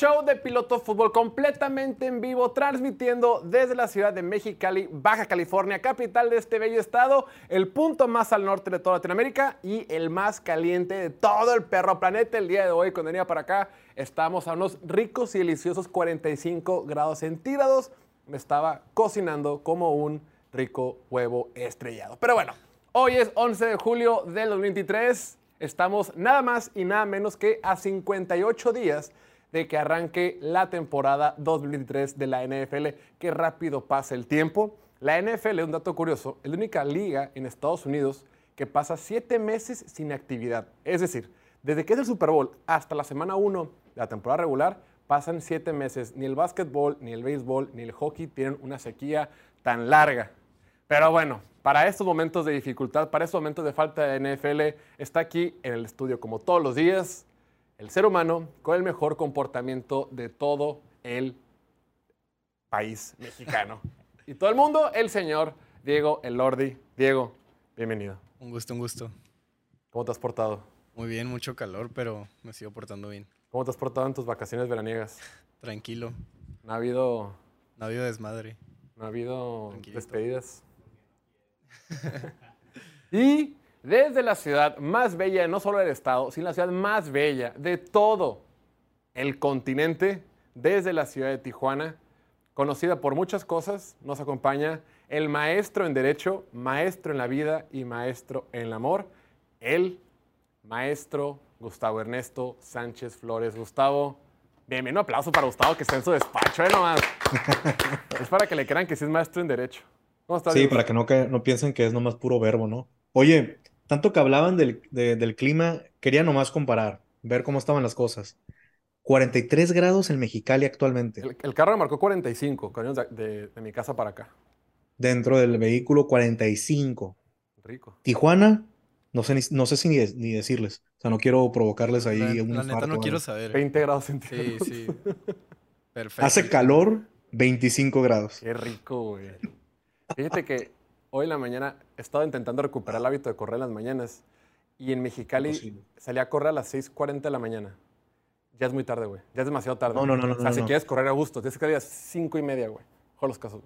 Show de Piloto Fútbol completamente en vivo, transmitiendo desde la ciudad de Mexicali, Baja California, capital de este bello estado, el punto más al norte de toda Latinoamérica y el más caliente de todo el perro planeta. El día de hoy, cuando venía para acá, estamos a unos ricos y deliciosos 45 grados centígrados. Me estaba cocinando como un rico huevo estrellado. Pero bueno, hoy es 11 de julio del 2023. Estamos nada más y nada menos que a 58 días de que arranque la temporada 2023 de la NFL. Qué rápido pasa el tiempo. La NFL, un dato curioso, es la única liga en Estados Unidos que pasa siete meses sin actividad. Es decir, desde que es el Super Bowl hasta la semana 1 de la temporada regular, pasan siete meses. Ni el básquetbol, ni el béisbol, ni el hockey tienen una sequía tan larga. Pero bueno, para estos momentos de dificultad, para estos momentos de falta de NFL, está aquí en el estudio como todos los días el ser humano con el mejor comportamiento de todo el país mexicano. y todo el mundo, el señor Diego El Lordi. Diego, bienvenido. Un gusto, un gusto. ¿Cómo te has portado? Muy bien, mucho calor, pero me sigo portando bien. ¿Cómo te has portado en tus vacaciones veraniegas? Tranquilo. ¿No ha habido, No ha habido desmadre. no ha habido despedidas? y desde la ciudad más bella, no solo del estado, sino la ciudad más bella de todo el continente, desde la ciudad de Tijuana, conocida por muchas cosas, nos acompaña el maestro en Derecho, maestro en la vida y maestro en el amor, el maestro Gustavo Ernesto Sánchez Flores. Gustavo, bienvenido, un aplauso para Gustavo que está en su despacho, ¿eh? Nomás. es para que le crean que sí es maestro en Derecho. ¿Cómo estás? Sí, para que no, que no piensen que es nomás puro verbo, ¿no? Oye, tanto que hablaban del, de- del clima, quería nomás comparar, ver cómo estaban las cosas. 43 grados en Mexicali actualmente. El, el carro me marcó 45, cariños, de, de- de mi casa para acá. Dentro del vehículo 45. Rico. Tijuana, no sé, ni, no sé si ni, de- ni decirles. O sea, no quiero provocarles ahí La, un la neta no quiero saber. 20 grados Sí, centígrados. sí. Perfecto. Hace calor, 25 grados. Qué rico, güey. Fíjate que hoy en la mañana he estado intentando recuperar el hábito de correr en las mañanas. Y en Mexicali Imposible. salí a correr a las 6:40 de la mañana. Ya es muy tarde, güey. Ya es demasiado tarde. No, no, no, no, O sea, no, si no. quieres correr a gusto, tienes que ir a las 5 y media, güey. Ojo los casos.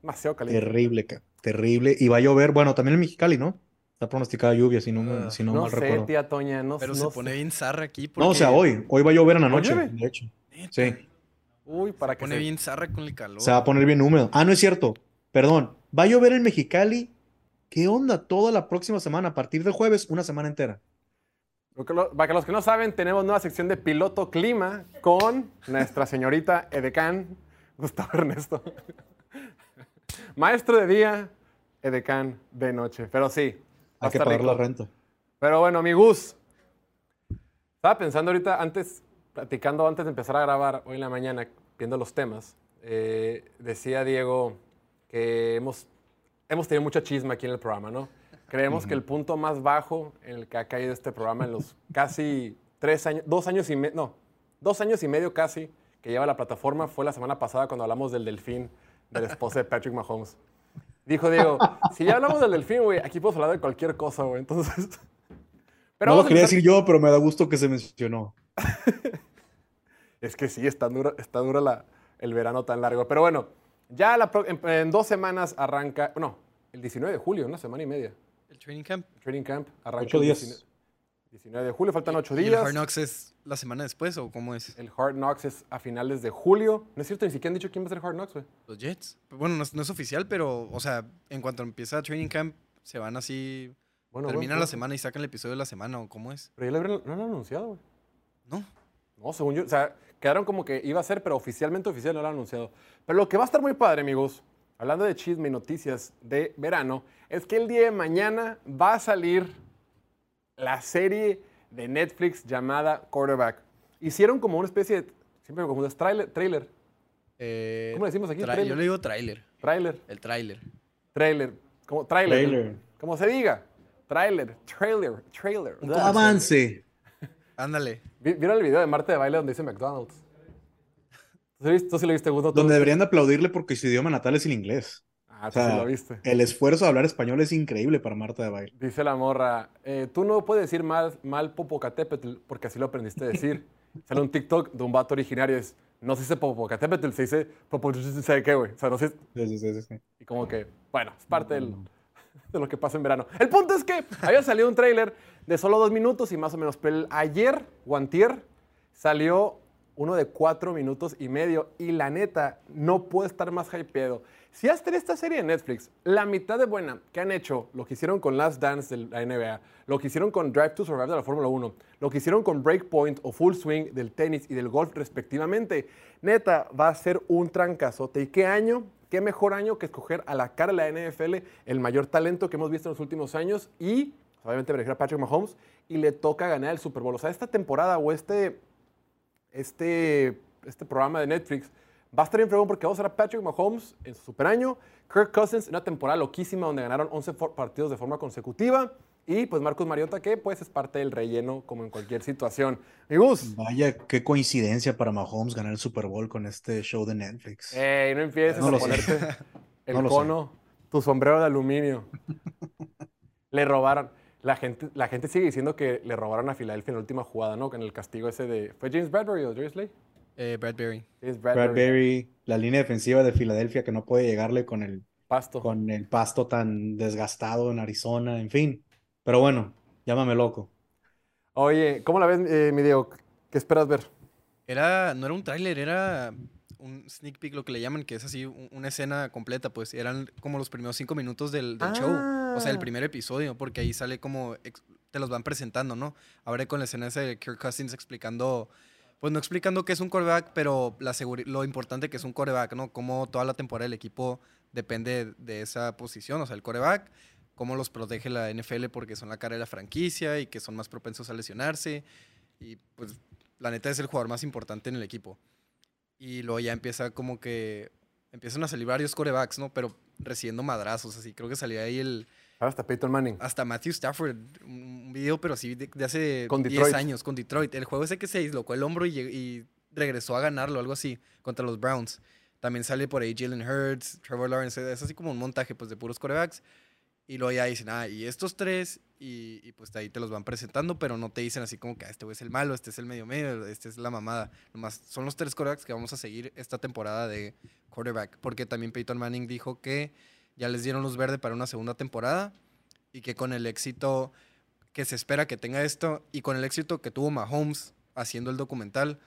Demasiado caliente. Terrible, ca- terrible. Y va a llover, bueno, también en Mexicali, ¿no? Está pronosticada lluvia, si no, me- Ah, si no No mal sé, recuerdo. tía Toña, no, Pero no se pone bien zarra aquí No, o sea, porque hoy. Hoy va a llover en la noche, de hecho. Sí. Uy, para Se que pone se- bien zarra con el calor. Se va a poner bien húmedo. Ah, no es cierto. Perdón. Va a llover en Mexicali. ¿Qué onda? Toda la próxima semana, a partir de jueves, una semana entera. Para que los que no saben, tenemos nueva sección de piloto clima con nuestra señorita Edecán, Gustavo Ernesto. Maestro de día, Edecán de noche. Pero sí, Hay que pagar la rico. renta. Pero bueno, mi Gus. Estaba pensando ahorita, antes, platicando antes de empezar a grabar hoy en la mañana, viendo los temas, eh, decía Diego que hemos, hemos tenido mucha chisma aquí en el programa, ¿no? Creemos que el punto más bajo en el que ha caído este programa en los casi tres años, dos años y medio, no, dos años y medio casi que lleva la plataforma fue la semana pasada cuando hablamos del delfín de la esposa de Patrick Mahomes. Dijo Diego, si ya hablamos del delfín, güey, aquí podemos hablar de cualquier cosa, güey. Entonces, pero no lo quería empezar- decir yo, pero me da gusto que se mencionó. Es que sí, está dura, está dura la- el verano tan largo. Pero bueno, ya la pro- en, en dos semanas arranca, no, el 19 de julio, una semana y media. El training camp. Training camp arranca Ocho el días. 19, 19 de julio, faltan ocho ¿Y el días. Hard Knocks es la semana después o cómo es? El Hard Knocks es a finales de julio. No es cierto, ni siquiera han dicho quién va a ser Hard Knocks, güey. Los Jets. Bueno, no es, no es oficial, pero, o sea, en cuanto empieza training camp, se van así. Bueno, termina bueno, la semana y sacan el episodio de la semana o cómo es. Pero ya lo, no lo han anunciado, güey. No. No, según yo, o sea, quedaron como que iba a ser, pero oficialmente oficial no lo han anunciado. Pero lo que va a estar muy padre, amigos, hablando de chisme y noticias de verano, es que el día de mañana va a salir la serie de Netflix llamada Quarterback. Hicieron como una especie de, siempre me confundo, es trailer, trailer, Eh, ¿Cómo le decimos aquí? tra- Trailer. Yo le digo trailer. trailer, El trailer. trailer, como trailer, Trailer. como se diga, trailer, trailer, trailer. Un. Avance. Ándale. Vi- ¿Vieron el video de Marte de baile donde dice McDonald's? ¿Tú sí, viste- tú sí lo viste, Gus? ¿no? ¿Tú- Donde deberían de aplaudirle porque su idioma natal es el inglés. Ah, O tú sí lo viste. el esfuerzo de hablar español es increíble para Marta de Baile. Dice la morra, eh, tú no puedes decir mal, mal Popocatépetl porque así lo aprendiste a decir. Sale un TikTok de un vato originario, es, no se dice Popocatépetl, se dice Popocatépetl, ¿sabe qué, güey? O sea, no sé, Sí, sí, sí, sí. y como que, bueno, es parte del- de lo que pasa en verano. El punto es que había salido un tráiler de solo dos minutos y más o menos, pero ayer o antier salió uno de cuatro minutos y medio y la neta no puede estar más hypeado. Si has tenido esta serie de Netflix, la mitad de buena que han hecho, lo que hicieron con Last Dance de la NBA, lo que hicieron con Drive to Survive de la Fórmula 1, lo que hicieron con Breakpoint o Full Swing del tenis y del golf respectivamente, neta va a ser un trancazote. ¿Y qué año? ¿Qué mejor año que escoger a la cara de la NFL el mayor talento que hemos visto en los últimos años? Y obviamente me a Patrick Mahomes y le toca ganar el Super Bowl. O sea, esta temporada o este este, este programa de Netflix va a estar bien fregón porque vamos a ver a Patrick Mahomes en su super año, Kirk Cousins en una temporada loquísima donde ganaron 11 for- partidos de forma consecutiva y pues Marcus Mariota que pues es parte del relleno como en cualquier situación. Mi Gus, Vaya, qué coincidencia para Mahomes ganar el Super Bowl con este show de Netflix. ey, no empieces No a sé. ponerte el No cono, tu sombrero de aluminio. le robaron. La gente, la gente sigue diciendo que le robaron a Filadelfia en la última jugada, ¿no? En el castigo ese de... ¿Fue James Bradbury o Drisley? Eh, Bradbury. James Bradbury, la línea defensiva de Filadelfia que no puede llegarle con el, Pasto. con el pasto tan desgastado en Arizona, en fin. Pero bueno, llámame loco. Oye, ¿cómo la ves, eh, mi Diego? ¿Qué esperas ver? Era, no era un tráiler, era un sneak peek, lo que le llaman, que es así un- una escena completa, pues eran como los primeros cinco minutos del, del show, o sea, el Ah. primer episodio, porque ahí sale como, ex- te los van presentando, ¿no? Ahora con la escena esa de Kirk Cousins explicando, pues no explicando qué es un quarterback, pero la lo importante que es un quarterback, ¿no? Cómo toda la temporada del equipo depende de esa posición, o sea, el quarterback, cómo los protege la NFL porque son la cara de la franquicia y que son más propensos a lesionarse, y pues la neta es el jugador más importante en el equipo. Y luego ya empieza como que empiezan a salir varios corebacks, ¿no? Pero recibiendo madrazos, así. Creo que salía ahí el. Ahora hasta Peyton Manning. Hasta Matthew Stafford, un video, pero así de, de hace Con 10 Detroit. años, con Detroit. El juego ese que se dislocó el hombro y, y regresó a ganarlo, algo así, contra los Browns. También sale por ahí Jalen Hurts, Trevor Lawrence, es así como un montaje pues, de puros corebacks. Y luego ya dicen, ah, y estos tres, y, y pues ahí te los van presentando, pero no te dicen así como que ah, este güey es el malo, este es el medio medio, este es la mamada. Nomás son los tres corebacks que vamos a seguir esta temporada de quarterback. Porque también Peyton Manning dijo que ya les dieron luz verde para una segunda temporada y que con el éxito que se espera que tenga esto y con el éxito que tuvo Mahomes haciendo el documental,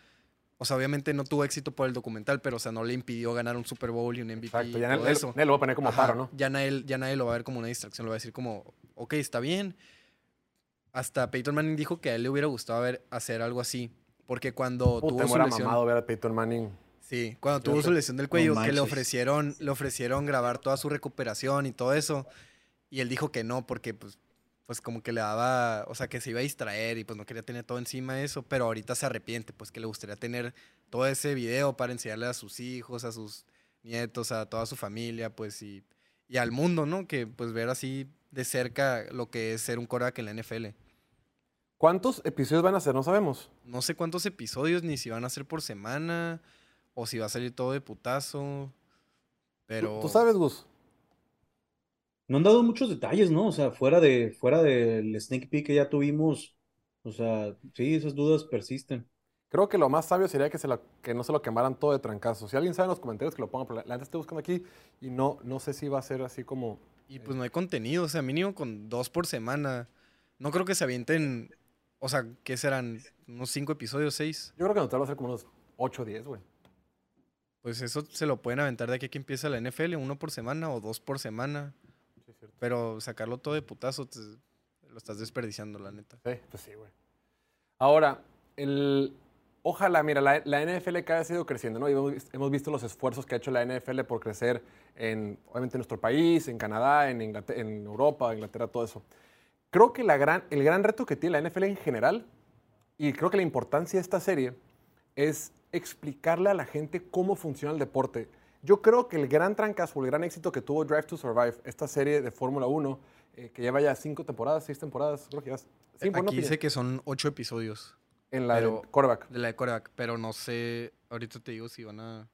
o sea, obviamente no tuvo éxito por el documental, pero o sea, no le impidió ganar un Super Bowl y un MVP Exacto, ya todo eso. lo va a poner como Ajá, paro, ¿no? Ya nadie, ya nadie lo va a ver como una distracción, lo va a decir como, ok, está bien. Hasta Peyton Manning dijo que a él le hubiera gustado ver, hacer algo así, porque cuando Puta, tuvo su lesión... mamado ver a Peyton Manning. Sí, cuando tuvo su lesión del cuello, que le ofrecieron, le ofrecieron grabar toda su recuperación y todo eso. Y él dijo que no, porque pues, pues como que le daba, o sea, que se iba a distraer y pues no quería tener todo encima de eso, pero ahorita se arrepiente, pues que le gustaría tener todo ese video para enseñarle a sus hijos, a sus nietos, a toda su familia, pues y, y al mundo, ¿no? Que pues ver así de cerca lo que es ser un coreback en la NFL. ¿Cuántos episodios van a ser? No sabemos. No sé cuántos episodios, ni si van a ser por semana, o si va a salir todo de putazo. ¿Tú- Pero. ¿Tú, sabes, Gus? No han dado muchos detalles, ¿no? O sea, fuera de, fuera del sneak peek que ya tuvimos, o sea, sí, esas dudas persisten. Creo que lo más sabio sería que, se lo- que no se lo quemaran todo de trancazo. Si alguien sabe en los comentarios que lo ponga, pero la la neta estoy buscando aquí y no, no sé si va a ser así como... Y pues no hay contenido, o sea, mínimo con dos por semana. No creo que se avienten. O sea, ¿qué serán? ¿Unos cinco episodios, seis? Yo creo que en total va a ser como unos 8 o 10, güey. Pues eso se lo pueden aventar de aquí a que empieza la NFL, uno por semana o dos por semana. Cierto. Pero sacarlo todo de putazo, te- lo estás desperdiciando, la neta. Sí, pues sí, güey. Ahora, el... Ojalá, mira, la, la NFL cada vez ha ido creciendo, ¿no? Y hemos, hemos visto los esfuerzos que ha hecho la NFL por crecer en, obviamente, en nuestro país, en Canadá, en, Inglaterra, en Europa, Inglaterra, todo eso. Creo que la gran, el gran reto que tiene la NFL en general, y creo que la importancia de esta serie, es explicarle a la gente cómo funciona el deporte. Yo creo que el gran trancazo, el gran éxito que tuvo Drive to Survive, esta serie de Fórmula 1, eh, que lleva ya cinco temporadas, seis temporadas, creo que ya... Cinco, ¿no, Aquí dice que son ocho episodios En la pero- de quarterback. de la de coreback, pero no sé, ahorita te digo si van a...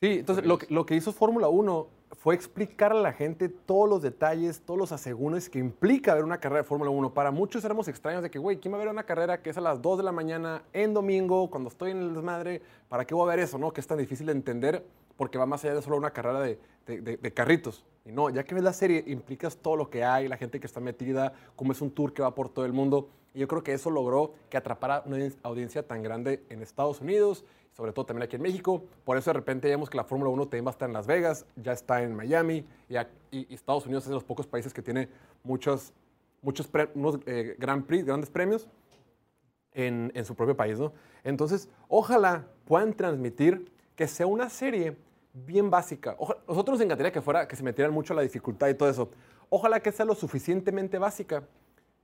Sí, entonces lo que, lo que hizo Fórmula 1 fue explicar a la gente todos los detalles, todos los asegúnes que implica ver una carrera de Fórmula 1. Para muchos éramos extraños de que, güey, ¿quién va a ver una carrera que es a las 2 de la mañana en domingo, cuando estoy en el desmadre? ¿Para qué voy a ver eso, no? Que es tan difícil de entender porque va más allá de solo una carrera de, de- de- de carritos. Y no, ya que ves la serie, implicas todo lo que hay, la gente que está metida, cómo es un tour que va por todo el mundo. Y yo creo que eso logró que atrapara una audien- audiencia tan grande en Estados Unidos, sobre todo también aquí en México. Por eso de repente vemos que la Fórmula 1 también va a estar en Las Vegas, ya está en Miami, y, y- y Estados Unidos es de los pocos países que tiene muchos, muchos pre- unos, eh, Grand Prix, grandes premios en, en su propio país, ¿no? Entonces, ojalá puedan transmitir que sea una serie bien básica. Oja- nosotros nos encantaría que fuera, que se metieran mucho la dificultad y todo eso. Ojalá que sea lo suficientemente básica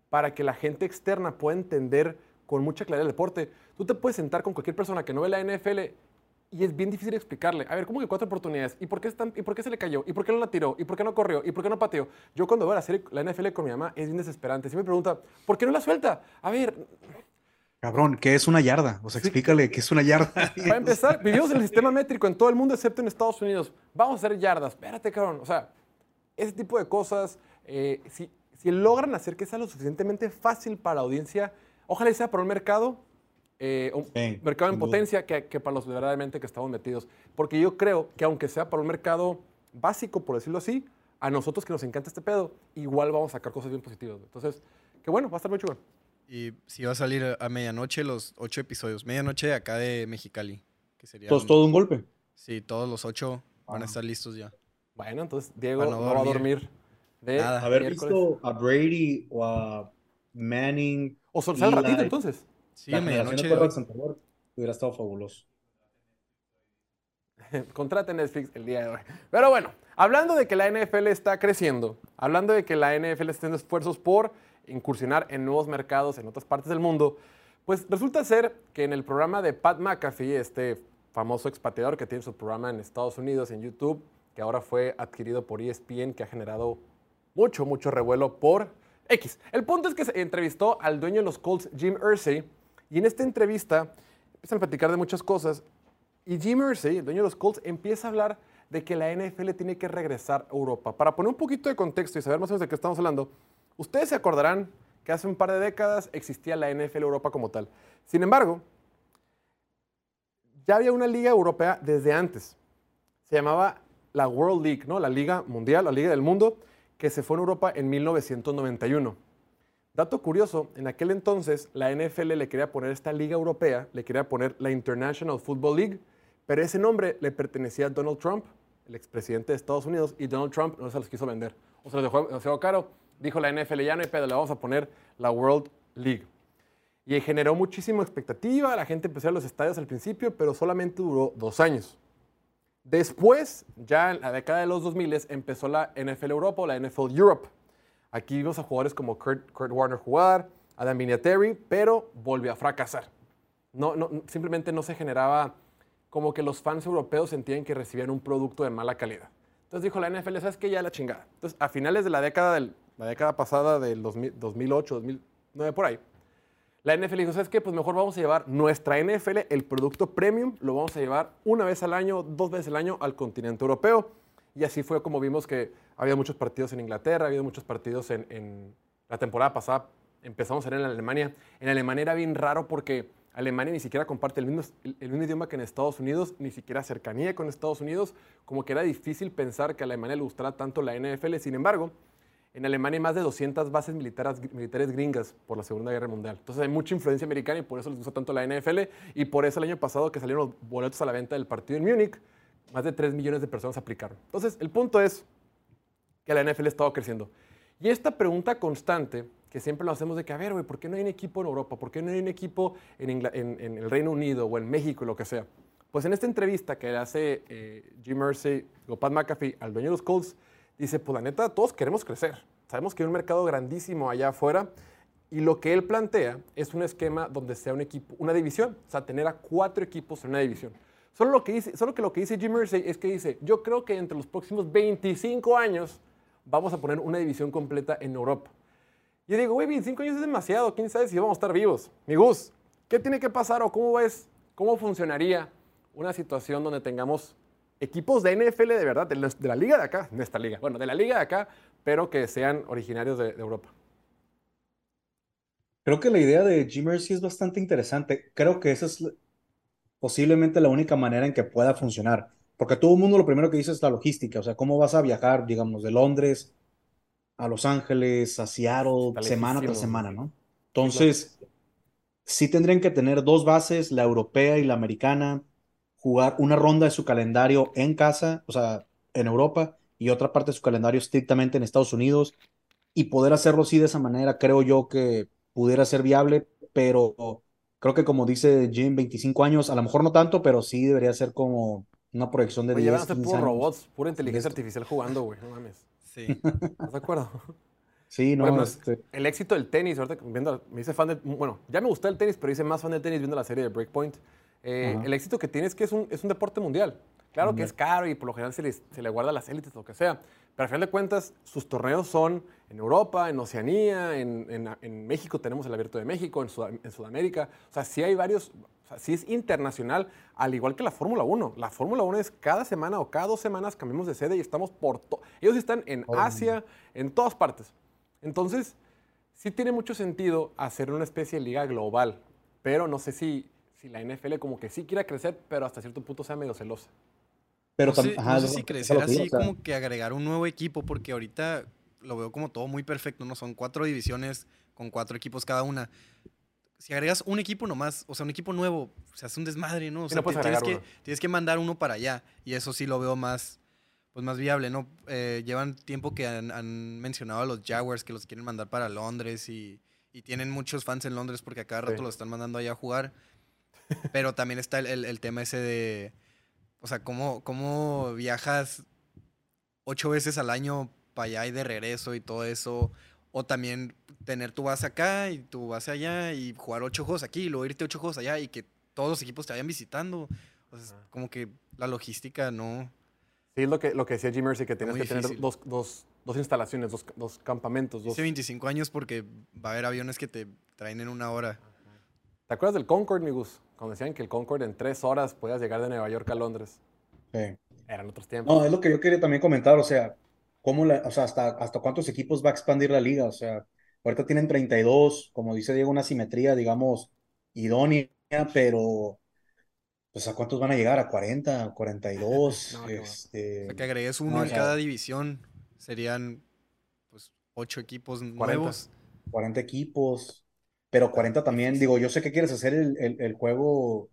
para que la gente externa pueda entender con mucha claridad el deporte. Tú te puedes sentar con cualquier persona que no ve la NFL y es bien difícil explicarle. A ver, ¿cómo que cuatro oportunidades? ¿Y por qué, están, ¿Y por qué se le cayó? ¿Y por qué no la tiró? ¿Y por qué no corrió? ¿Y por qué no pateó? Yo cuando veo la, serie, la NFL con mi mamá es bien desesperante. Siempre me pregunta, ¿por qué no la suelta? A ver, Cabrón, ¿qué es una yarda? O sea, explícale qué es una yarda. Para empezar, vivimos en el sistema métrico en todo el mundo excepto en Estados Unidos. Vamos a hacer yardas. Espérate, cabrón. O sea, ese tipo de cosas, eh, si, si logran hacer que sea lo suficientemente fácil para la audiencia, ojalá sea para un mercado, eh, un Sí, mercado en duda. potencia que, que para los verdaderamente que estamos metidos. Porque yo creo que aunque sea para un mercado básico, por decirlo así, a nosotros que nos encanta este pedo, igual vamos a sacar cosas bien positivas. Entonces, que bueno, va a estar muy chulo. Y si va a salir a medianoche los ocho episodios. Medianoche acá de Mexicali. Que sería Todo, todo un golpe. Sí, todos los ocho van a Ah. estar listos ya. Bueno, entonces Diego no no, va a dormir. De Nada. Haber miércoles. visto a Brady o a Manning. O el Eli, ratito entonces. Sí, la a medianoche. de hubiera estado fabuloso. Contrate Netflix el día de hoy. Pero bueno, hablando de que la NFL está creciendo, hablando de que la NFL está haciendo esfuerzos por incursionar en nuevos mercados en otras partes del mundo, pues resulta ser que en el programa de Pat McAfee, este famoso expatriador que tiene su programa en Estados Unidos, en YouTube, que ahora fue adquirido por ESPN, que ha generado mucho, mucho revuelo por X. El punto es que se entrevistó al dueño de los Colts, Jim Irsay, y en esta entrevista empiezan a platicar de muchas cosas. Y Jim Irsay, el dueño de los Colts, empieza a hablar de que la NFL tiene que regresar a Europa. Para poner un poquito de contexto y saber más o menos de qué estamos hablando, ustedes se acordarán que hace un par de décadas existía la NFL Europa como tal. Sin embargo, ya había una liga europea desde antes. Se llamaba la World League, ¿no? La Liga Mundial, la Liga del Mundo, que se fue en Europa en 1991. Dato curioso, en aquel entonces la NFL le quería poner esta liga europea, le quería poner la International Football League, pero ese nombre le pertenecía a Donald Trump, el expresidente de Estados Unidos, y Donald Trump no se los quiso vender. O se los dejó caro. Dijo la NFL, ya no hay pedo, le vamos a poner la World League. Y generó muchísima expectativa, la gente empezó a los estadios al principio, pero solamente duró dos años. Después, ya en la década de los 2000, empezó la NFL Europa o la NFL Europe. Aquí vimos a jugadores como Kurt, Kurt Warner jugar, Adam Vinatieri, pero volvió a fracasar. No, no, simplemente no se generaba como que los fans europeos sentían que recibían un producto de mala calidad. Entonces dijo la NFL, ¿sabes qué? Ya la chingada. Entonces, a finales de la década, del, la década pasada, del 2000 2008, 2009, por ahí, la NFL dijo, ¿sabes qué? Pues mejor vamos a llevar nuestra NFL, el producto premium, lo vamos a llevar una vez al año, dos veces al año al continente europeo. Y así fue como vimos que había muchos partidos en Inglaterra, había muchos partidos en, en la temporada pasada. Empezamos a ver en Alemania. En Alemania era bien raro porque Alemania ni siquiera comparte el mismo, el, el mismo idioma que en Estados Unidos, ni siquiera cercanía con Estados Unidos. Como que era difícil pensar que a Alemania le gustara tanto la NFL. Sin embargo, en Alemania hay más de 200 bases militares, militares gringas por la Segunda Guerra Mundial. Entonces hay mucha influencia americana y por eso les gusta tanto la NFL. Y por eso el año pasado que salieron los boletos a la venta del partido en Múnich, más de 3 millones de personas aplicaron. Entonces el punto es que la NFL ha estado creciendo. Y esta pregunta constante que siempre lo hacemos de que, a ver, güey, ¿por qué no hay un equipo en Europa? ¿Por qué no hay un equipo en, Ingla- en- en el Reino Unido o en México, lo que sea? Pues en esta entrevista que le hace eh, Jim Mersey o Pat McAfee al dueño de los Colts, dice, pues la neta, todos queremos crecer. Sabemos que hay un mercado grandísimo allá afuera y lo que él plantea es un esquema donde sea un equipo, una división, o sea, tener a cuatro equipos en una división. Solo, lo que dice, solo que lo que dice Jim Mersey es que dice, yo creo que entre los próximos 25 años vamos a poner una división completa en Europa. Yo digo, güey, 25 años es demasiado, quién sabe si vamos a estar vivos. Mi Gus, ¿qué tiene que pasar o cómo ves, cómo funcionaría una situación donde tengamos equipos de NFL de verdad, de la, de la liga de acá, de esta liga, bueno, de la liga de acá, pero que sean originarios de, de Europa. Creo que la idea de G-Mercy es bastante interesante. Creo que esa es posiblemente la única manera en que pueda funcionar. Porque todo el mundo lo primero que dice es la logística. O sea, ¿cómo vas a viajar, digamos, de Londres a Los Ángeles, a Seattle, Está semana tras semana, ¿no? Entonces, sí tendrían que tener dos bases, la europea y la americana, jugar una ronda de su calendario en casa, o sea, en Europa, y otra parte de su calendario estrictamente en Estados Unidos, y poder hacerlo así de esa manera, creo yo que pudiera ser viable, pero creo que como dice Jim, 25 años, a lo mejor no tanto, pero sí debería ser como una proyección de Oye, 10, van a ser 15 puros años. robots, pura inteligencia artificial jugando, güey, no mames. Sí. ¿Estás de acuerdo? Sí, no, pues, este, El éxito del tenis, ahorita viendo, me hice fan del, bueno, ya me gustó el tenis, pero hice más fan del tenis viendo la serie de Breakpoint. Eh, el éxito que tiene es que es un, es un deporte mundial. Claro que es caro y por lo general se le, se le guarda a las élites, lo que sea. Pero al final de cuentas, sus torneos son en Europa, en Oceanía, en, en- en México tenemos el Abierto de México, en, Sud- en Sudamérica. O sea, sí hay varios, o sea, sí es internacional, al igual que la Fórmula 1. La Fórmula 1 es cada semana o cada dos semanas cambiamos de sede y estamos por todo. Ellos están en Asia, en todas partes. Entonces, sí tiene mucho sentido hacer una especie de liga global, pero no sé si, si la NFL como que sí quiera crecer, pero hasta cierto punto sea medio celosa. pero no sé, tam- ajá, no sé si crecer así o sea, como que agregar un nuevo equipo, porque ahorita lo veo como todo muy perfecto, ¿no? Son cuatro divisiones con cuatro equipos cada una. Si agregas un equipo nomás, o sea, un equipo nuevo, se hace un desmadre, ¿no? O sea, no tienes, que, tienes que mandar uno para allá, y eso sí lo veo más, pues más viable, ¿no? Eh, llevan tiempo que han, han mencionado a los Jaguars que los quieren mandar para Londres y, y tienen muchos fans en Londres porque a cada rato Sí. los están mandando allá a jugar. Pero también está el, el- el tema ese de, o sea, cómo, cómo viajas ocho veces al año para allá y de regreso y todo eso. O también tener tu base acá y tu base allá y jugar ocho juegos aquí y luego irte ocho juegos allá y que todos los equipos te vayan visitando. O sea, como que la logística no... Sí, es lo que, lo que decía Jim Mercy, que tienes que tener dos, dos, dos instalaciones, dos, dos campamentos. Dos... Hice 25 años porque va a haber aviones que te traen en una hora. ¿Te acuerdas del Concorde, mi Gus? Cuando decían que el Concorde en tres horas podías llegar de Nueva York a Londres. sí. Eran otros tiempos. No, es lo que yo quería también comentar, o sea, cómo la, o sea, hasta, hasta cuántos equipos va a expandir la liga, o sea, ahorita tienen 32, como dice Diego, una simetría, digamos, idónea, pero, pues, ¿a cuántos van a llegar? ¿A 40, 42? No, va. O este, sea, que agregues uno no, en cada división serían pues ocho equipos nuevos. 40 equipos, pero 40 también, digo, yo sé que quieres hacer el, el, el juego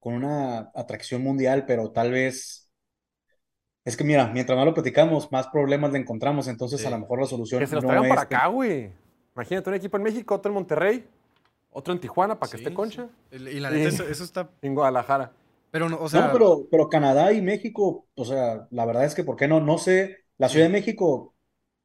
con una atracción mundial, pero tal vez, es que mira, mientras más lo platicamos, más problemas le encontramos, entonces Sí. a lo mejor la solución que se los no traigan es para acá, güey. Imagínate un equipo en México, otro en Monterrey, otro en Tijuana para que Sí, esté concha, sí. Y la Sí. neta, eso, eso está... en Guadalajara. Pero, no, o sea... No, pero, pero Canadá y México, o sea, la verdad es que, ¿por qué no? No sé, la Ciudad de México,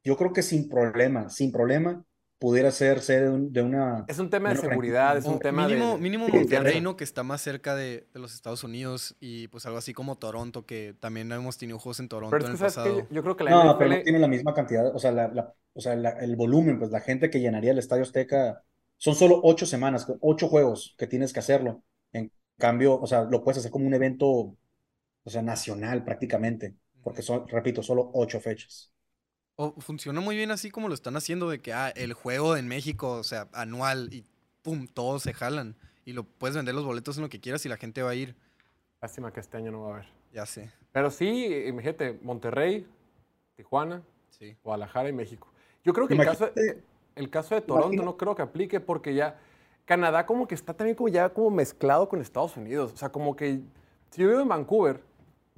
yo creo que sin problema, sin problema, pudiera ser sede de, un- de una... Es un tema de seguridad, es un tema mínimo, de... mínimo Monterrey. ¿no? Que está más cerca de, de los Estados Unidos y pues algo así como Toronto, que también hemos tenido juegos en Toronto Pero es en que, el pasado. Yo creo que la No, pero no tiene la misma cantidad, o sea, la, la- o sea, la- el volumen, pues la gente que llenaría el Estadio Azteca, son solo ocho semanas, ocho juegos que tienes que hacerlo. En cambio, o sea, lo puedes hacer como un evento, o sea, nacional prácticamente, porque son, repito, solo ocho fechas. O funciona muy bien así como lo están haciendo, de que ah, el juego en México, o sea, anual, y pum, todos se jalan. Y lo puedes vender los boletos en lo que quieras y la gente va a ir. Lástima que este año no va a haber. Ya sé. Pero sí, imagínate, Monterrey, Tijuana, Sí. Guadalajara y México. Yo creo que el caso, Imagínate, el caso de Toronto Imagina- no creo que aplique porque ya Canadá como que está también como ya como mezclado con Estados Unidos. O sea, como que si yo vivo en Vancouver,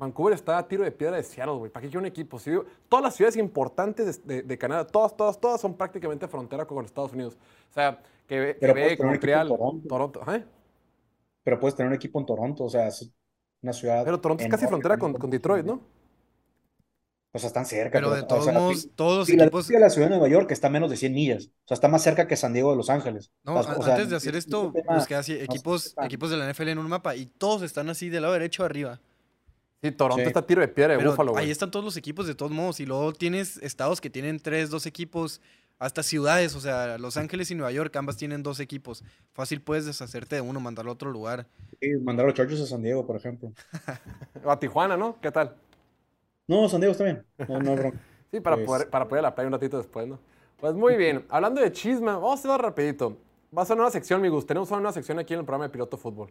Vancouver está a tiro de piedra de Seattle, güey. ¿Para qué quiero un equipo? Si vivo- todas las ciudades importantes de, de- de Canadá, todas, todas, todas son prácticamente frontera con Estados Unidos. O sea, que, Pero que puedes tener un equipo en Montreal, Toronto. Toronto. ¿eh? pero puedes tener un equipo en Toronto, o sea, es una ciudad Pero Toronto es casi frontera con, con Detroit, ¿no? O sea, están cerca, Pero de o todos sea, modos, todos los equipos. Filadelfia, la ciudad de Nueva York, está a menos de 100 millas. O sea, está más cerca que San Diego de Los Ángeles. No, O sea, a- o sea, antes de hacer es- es esto, busqué así equipos, equipos de la NFL en un mapa y todos están así del lado derecho arriba. Sí, Toronto Sí. está tiro de piedra de Pero Búfalo, güey. ahí están todos los equipos de todos modos. Y luego tienes estados que tienen tres, dos equipos. Hasta ciudades, o sea, Los Ángeles y Nueva York, ambas tienen dos equipos. Fácil puedes deshacerte de uno, mandarlo a otro lugar. Sí, mandar a los Chargers a San Diego, por ejemplo. O a Tijuana, ¿no? ¿Qué tal? No, San Diego está bien. No, no. Sí, para, Pues- poder, para poder a la playa un ratito después, ¿no? Pues muy bien. Hablando de chisma, vamos a hacerlo rapidito. Va a ser una nueva sección, mi gusto. Tenemos una nueva sección aquí en el programa de Piloto Fútbol.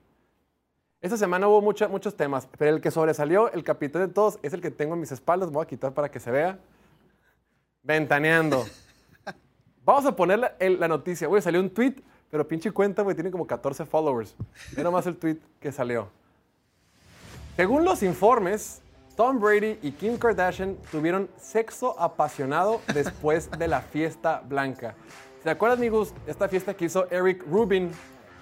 Esta semana hubo mucha- muchos temas, pero el que sobresalió, el capitán de todos, es el que tengo en mis espaldas. Voy a quitar para que se vea. Ventaneando. Vamos a poner la, el- la noticia. Güey, salió un tweet, pero pinche cuenta, güey, tiene como 14 followers. Era nomás el tweet que salió. Según los informes, Tom Brady y Kim Kardashian tuvieron sexo apasionado después de la fiesta blanca. ¿Se acuerdan, amigos, esta fiesta que hizo Eric Rubin,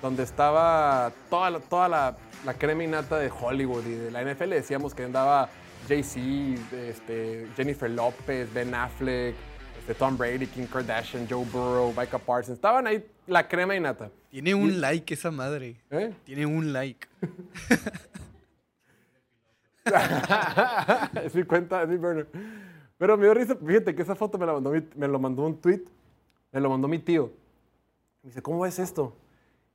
donde estaba toda, la- toda la, la crema innata de Hollywood y de la NFL? Decíamos que andaba Jay-Z, este, Jennifer López, Ben Affleck, este, Tom Brady, Kim Kardashian, Joe Burrow, Micah Parsons. Estaban ahí la crema innata. Tiene un like esa madre. ¿Eh? Tiene un like. es mi cuenta, es mi burner. Pero me dio risa, fíjate que esa foto me la mandó, me lo mandó un tweet, me lo mandó mi tío. Me dice, ¿cómo es esto?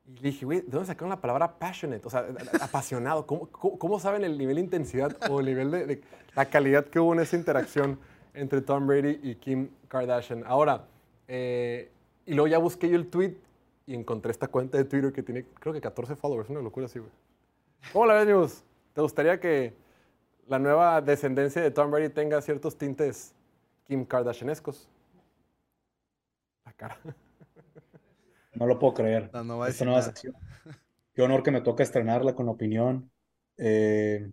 Y le dije, güey, ¿de dónde sacaron la palabra passionate? O sea, apasionado. ¿Cómo, cómo, saben el nivel de intensidad o el nivel de, de la calidad que hubo en esa interacción entre Tom Brady y Kim Kardashian? Ahora, eh, y luego ya busqué yo el tweet y encontré esta cuenta de Twitter que tiene, creo que 14 followers, una locura así, güey. ¿Cómo la ves, News? ¿Te gustaría que la nueva descendencia de Tom Brady tenga ciertos tintes Kim Kardashianescos? La cara. No lo puedo creer. No, no va a Esta decir nueva nada. sección. Qué honor que me toca estrenarla con opinión. Eh,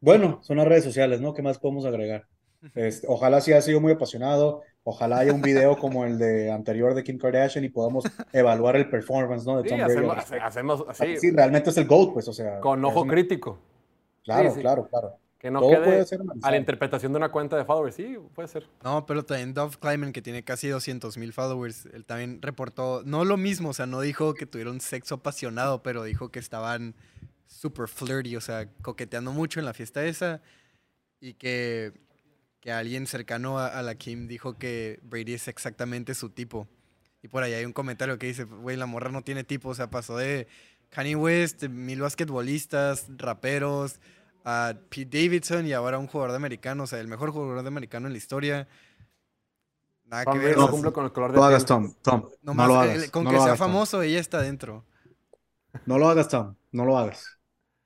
Bueno, son las redes sociales, ¿no? ¿Qué más podemos agregar? Este, ojalá sí haya sido muy apasionado. Ojalá haya un video como el de anterior de Kim Kardashian y podamos evaluar el performance, ¿no? De Sí, Tom Brady. hacemos, al hace- respecto. hacemos así, Sí, realmente es el GOAT, pues, o sea. con ojo una- crítico. Claro, Sí, sí. claro, claro. Que no Todo quede puede ser a la interpretación de una cuenta de followers. Sí, puede ser. No, pero también Dove Kleiman, que tiene casi 200 mil followers, él también reportó, no lo mismo, o sea, no dijo que tuvieron sexo apasionado, pero dijo que estaban super flirty, o sea, coqueteando mucho en la fiesta esa, y que, que alguien cercano a, a la Kim dijo que Brady es exactamente su tipo. Y por ahí hay un comentario que dice, güey, la morra no tiene tipo, o sea, pasó de Kanye West, mil basquetbolistas, raperos, a Pete Davidson y ahora un jugador de americano, o sea, el mejor jugador de americano en la historia. Nada Tom que ver. no cumple con el color de No lo hagas. Tom. Tom. No nomás lo el- hagas. con no que lo sea hagas, famoso, ella está dentro. No lo hagas, Tom. No lo hagas.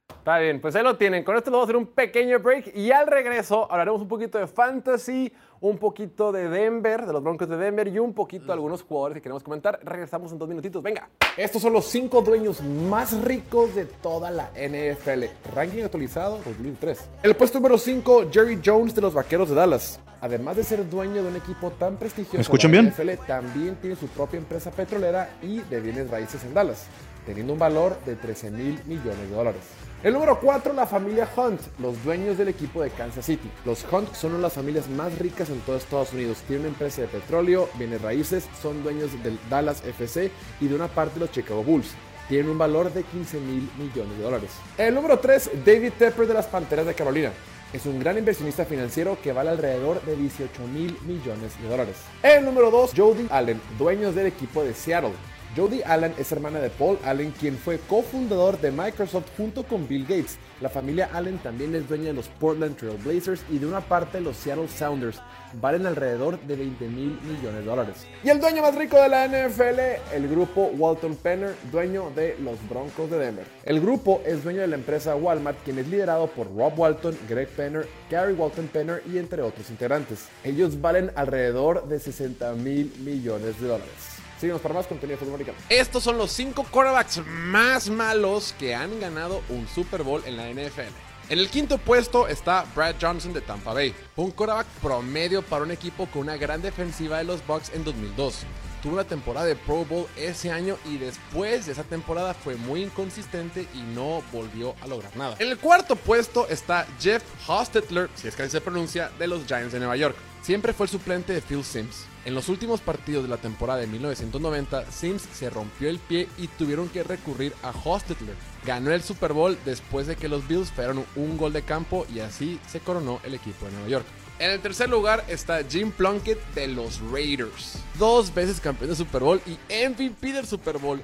Está bien, pues ahí lo tienen. Con esto vamos a hacer un pequeño break y al regreso hablaremos un poquito de fantasy, un poquito de Denver, de los Broncos de Denver y un poquito de algunos jugadores que queremos comentar. Regresamos en dos minutitos. Venga. Estos son los cinco dueños más ricos de toda la NFL. Ranking actualizado 2003. El puesto número 5, Jerry Jones de los Vaqueros de Dallas. Además de ser dueño de un equipo tan prestigioso, ¿Me escuchan la bien? NFL también tiene su propia empresa petrolera y de bienes raíces en Dallas, teniendo un valor de 13 mil millones de dólares. El número 4, la familia Hunt, los dueños del equipo de Kansas City. Los Hunt son una de las familias más ricas en todo Estados Unidos. Tienen una empresa de petróleo, bienes raíces, son dueños del Dallas FC y de una parte de los Chicago Bulls. Tienen un valor de 15 mil millones de dólares. El número 3, David Tepper de las Panteras de Carolina. Es un gran inversionista financiero que vale alrededor de 18 mil millones de dólares. El número 2, Jody Allen, dueños del equipo de Seattle. Jody Allen es hermana de Paul Allen, quien fue cofundador de Microsoft junto con Bill Gates. La familia Allen también es dueña de los Portland Trail Blazers y de una parte de los Seattle Sounders. Valen alrededor de 20 mil millones de dólares. Y el dueño más rico de la NFL, el grupo Walton Penner, dueño de los Broncos de Denver. El grupo es dueño de la empresa Walmart, quien es liderado por Rob Walton, Greg Penner, Gary Walton Penner y entre otros integrantes. Ellos valen alrededor de 60 mil millones de dólares. Síguenos más contenido de. Estos son los cinco quarterbacks más malos que han ganado un Super Bowl en la NFL. En el quinto puesto está Brad Johnson de Tampa Bay, un quarterback promedio para un equipo con una gran defensiva de los Bucks en 2002. Tuvo una temporada de Pro Bowl ese año y después de esa temporada fue muy inconsistente y no volvió a lograr nada. En el cuarto puesto está Jeff Hostetler, si es que así se pronuncia, de los Giants de Nueva York. Siempre fue el suplente de Phil Sims. En los últimos partidos de la temporada de 1990, Sims se rompió el pie y tuvieron que recurrir a Hostetler. Ganó el Super Bowl después de que los Bills fallaron un gol de campo y así se coronó el equipo de Nueva York. En el tercer lugar está Jim Plunkett de los Raiders. Dos veces campeón de Super Bowl y MVP del Super Bowl.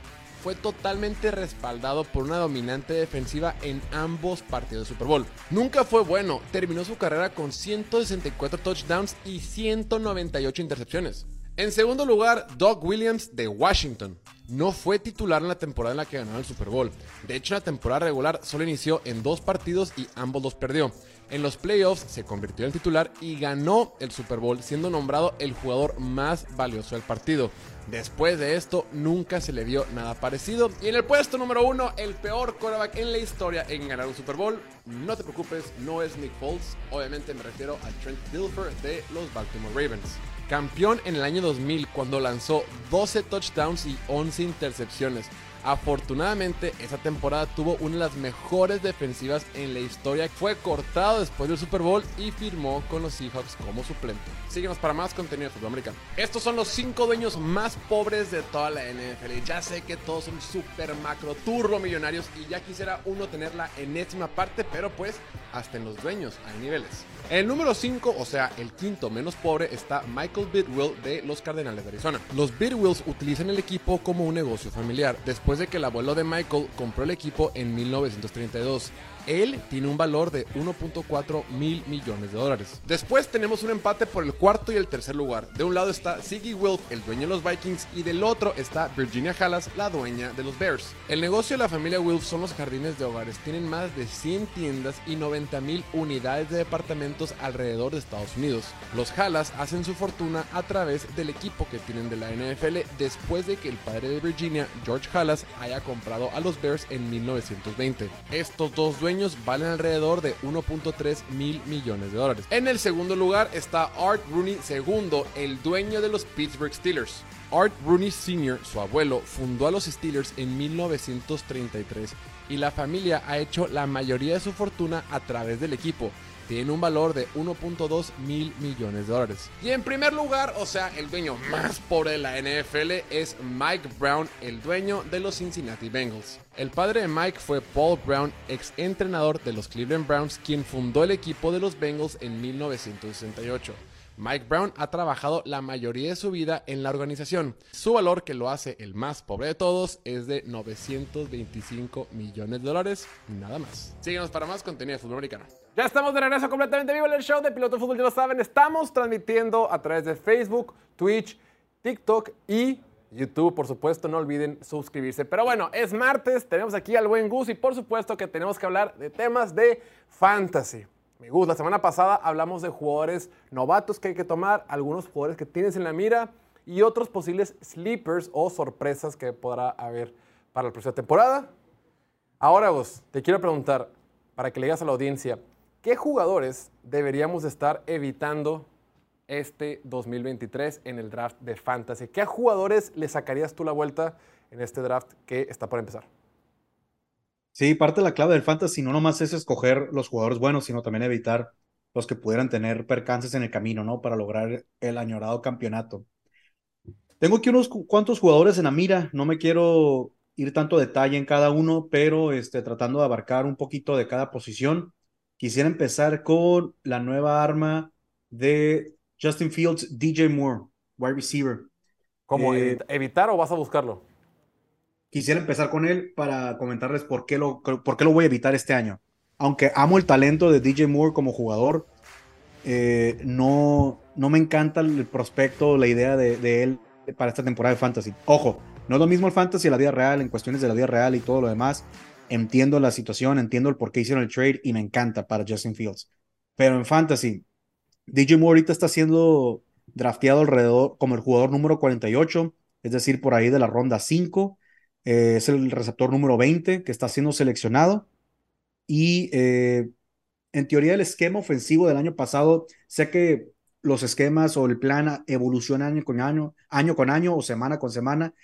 Fue totalmente respaldado por una dominante defensiva en ambos partidos de Super Bowl. Nunca fue bueno, terminó su carrera con 164 touchdowns y 198 intercepciones. En segundo lugar, Doug Williams de Washington. No fue titular en la temporada en la que ganaron el Super Bowl. De hecho, la temporada regular solo inició en dos partidos y ambos los perdió. En los playoffs se convirtió en titular y ganó el Super Bowl, siendo nombrado el jugador más valioso del partido. Después de esto, nunca se le vio nada parecido. Y en el puesto número uno, el peor quarterback en la historia en ganar un Super Bowl. No te preocupes, no es Nick Foles. Obviamente me refiero a Trent Dilfer de los Baltimore Ravens campeón en el año 2000 cuando lanzó 12 touchdowns y 11 intercepciones. Afortunadamente, esa temporada tuvo una de las mejores defensivas en la historia. Fue cortado después del Super Bowl y firmó con los Seahawks como suplente. Síguenos para más contenido de fútbol americano. Estos son los 5 dueños más pobres de toda la NFL. Ya sé que todos son super macro turbo millonarios y ya quisiera uno tener la enésima parte, pero pues hasta en los dueños hay niveles. El número 5, o sea, el quinto menos pobre, está Michael Bidwill de los Cardenales de Arizona. Los Bidwills utilizan el equipo como un negocio familiar, después de que el abuelo de Michael compró el equipo en 1932. Él tiene un valor de 1.4 mil millones de dólares. Después tenemos un empate por el cuarto y el tercer lugar. De un lado está Siggy Wilf, el dueño de los Vikings, y del otro está Virginia Hallas, la dueña de los Bears. El negocio de la familia Wilf son los jardines de hogares. Tienen más de 100 tiendas y 90 mil unidades de departamentos alrededor de Estados Unidos. Los Hallas hacen su fortuna a través del equipo que tienen de la NFL después de que el padre de Virginia, George Hallas, haya comprado a los Bears en 1920. Estos dos dueños valen alrededor de 1.3 mil millones de dólares. En el segundo lugar está Art Rooney II, el dueño de los Pittsburgh Steelers. Art Rooney Sr., su abuelo, fundó a los Steelers en 1933 y la familia ha hecho la mayoría de su fortuna a través del equipo, tiene un valor de 1.2 mil millones de dólares. Y en primer lugar, o sea, el dueño más pobre de la NFL es Mike Brown, el dueño de los Cincinnati Bengals. El padre de Mike fue Paul Brown, ex entrenador de los Cleveland Browns, quien fundó el equipo de los Bengals en 1968. Mike Brown ha trabajado la mayoría de su vida en la organización. Su valor, que lo hace el más pobre de todos, es de 925 millones de dólares, nada más. Síguenos para más contenido de fútbol americano. Ya estamos de regreso completamente vivo en el show de Piloto Fútbol, ya lo saben, estamos transmitiendo a través de Facebook, Twitch, TikTok y YouTube, por supuesto, no olviden suscribirse. Pero bueno, es martes, tenemos aquí al buen Gus y por supuesto que tenemos que hablar de temas de fantasy. Me gusta, la semana pasada hablamos de jugadores novatos que hay que tomar, algunos jugadores que tienes en la mira y otros posibles sleepers o sorpresas que podrá haber para la próxima temporada. Ahora, Gus, te quiero preguntar, para que le digas a la audiencia, ¿Qué jugadores deberíamos estar evitando este 2023 en el draft de Fantasy? ¿Qué jugadores le sacarías tú la vuelta en este draft que está por empezar? Sí, parte de la clave del Fantasy no nomás es escoger los jugadores buenos, sino también evitar los que pudieran tener percances en el camino, ¿no? Para lograr el añorado campeonato. Tengo aquí unos cuantos jugadores en la mira, no me quiero ir tanto detalle en cada uno, pero este, tratando de abarcar un poquito de cada posición. Quisiera empezar con la nueva arma de Justin Fields, DJ Moore, wide receiver. ¿Cómo eh, evitar o vas a buscarlo? Quisiera empezar con él para comentarles por qué, lo, por qué lo voy a evitar este año. Aunque amo el talento de DJ Moore como jugador, eh, no, no me encanta el prospecto, la idea de, de, él para esta temporada de Fantasy. Ojo, no es lo mismo el Fantasy en la vida real, en cuestiones de la vida real y todo lo demás entiendo la situación, entiendo el por qué hicieron el trade y me encanta para Justin Fields. Pero en fantasy, DJ Moore ahorita está siendo drafteado alrededor como el jugador número 48, es decir, por ahí de la ronda 5. Eh, es el receptor número 20 que está siendo seleccionado. Y eh, en teoría el esquema ofensivo del año pasado, sé que los esquemas o el plan evolucionan año con año, año con año o semana con semana,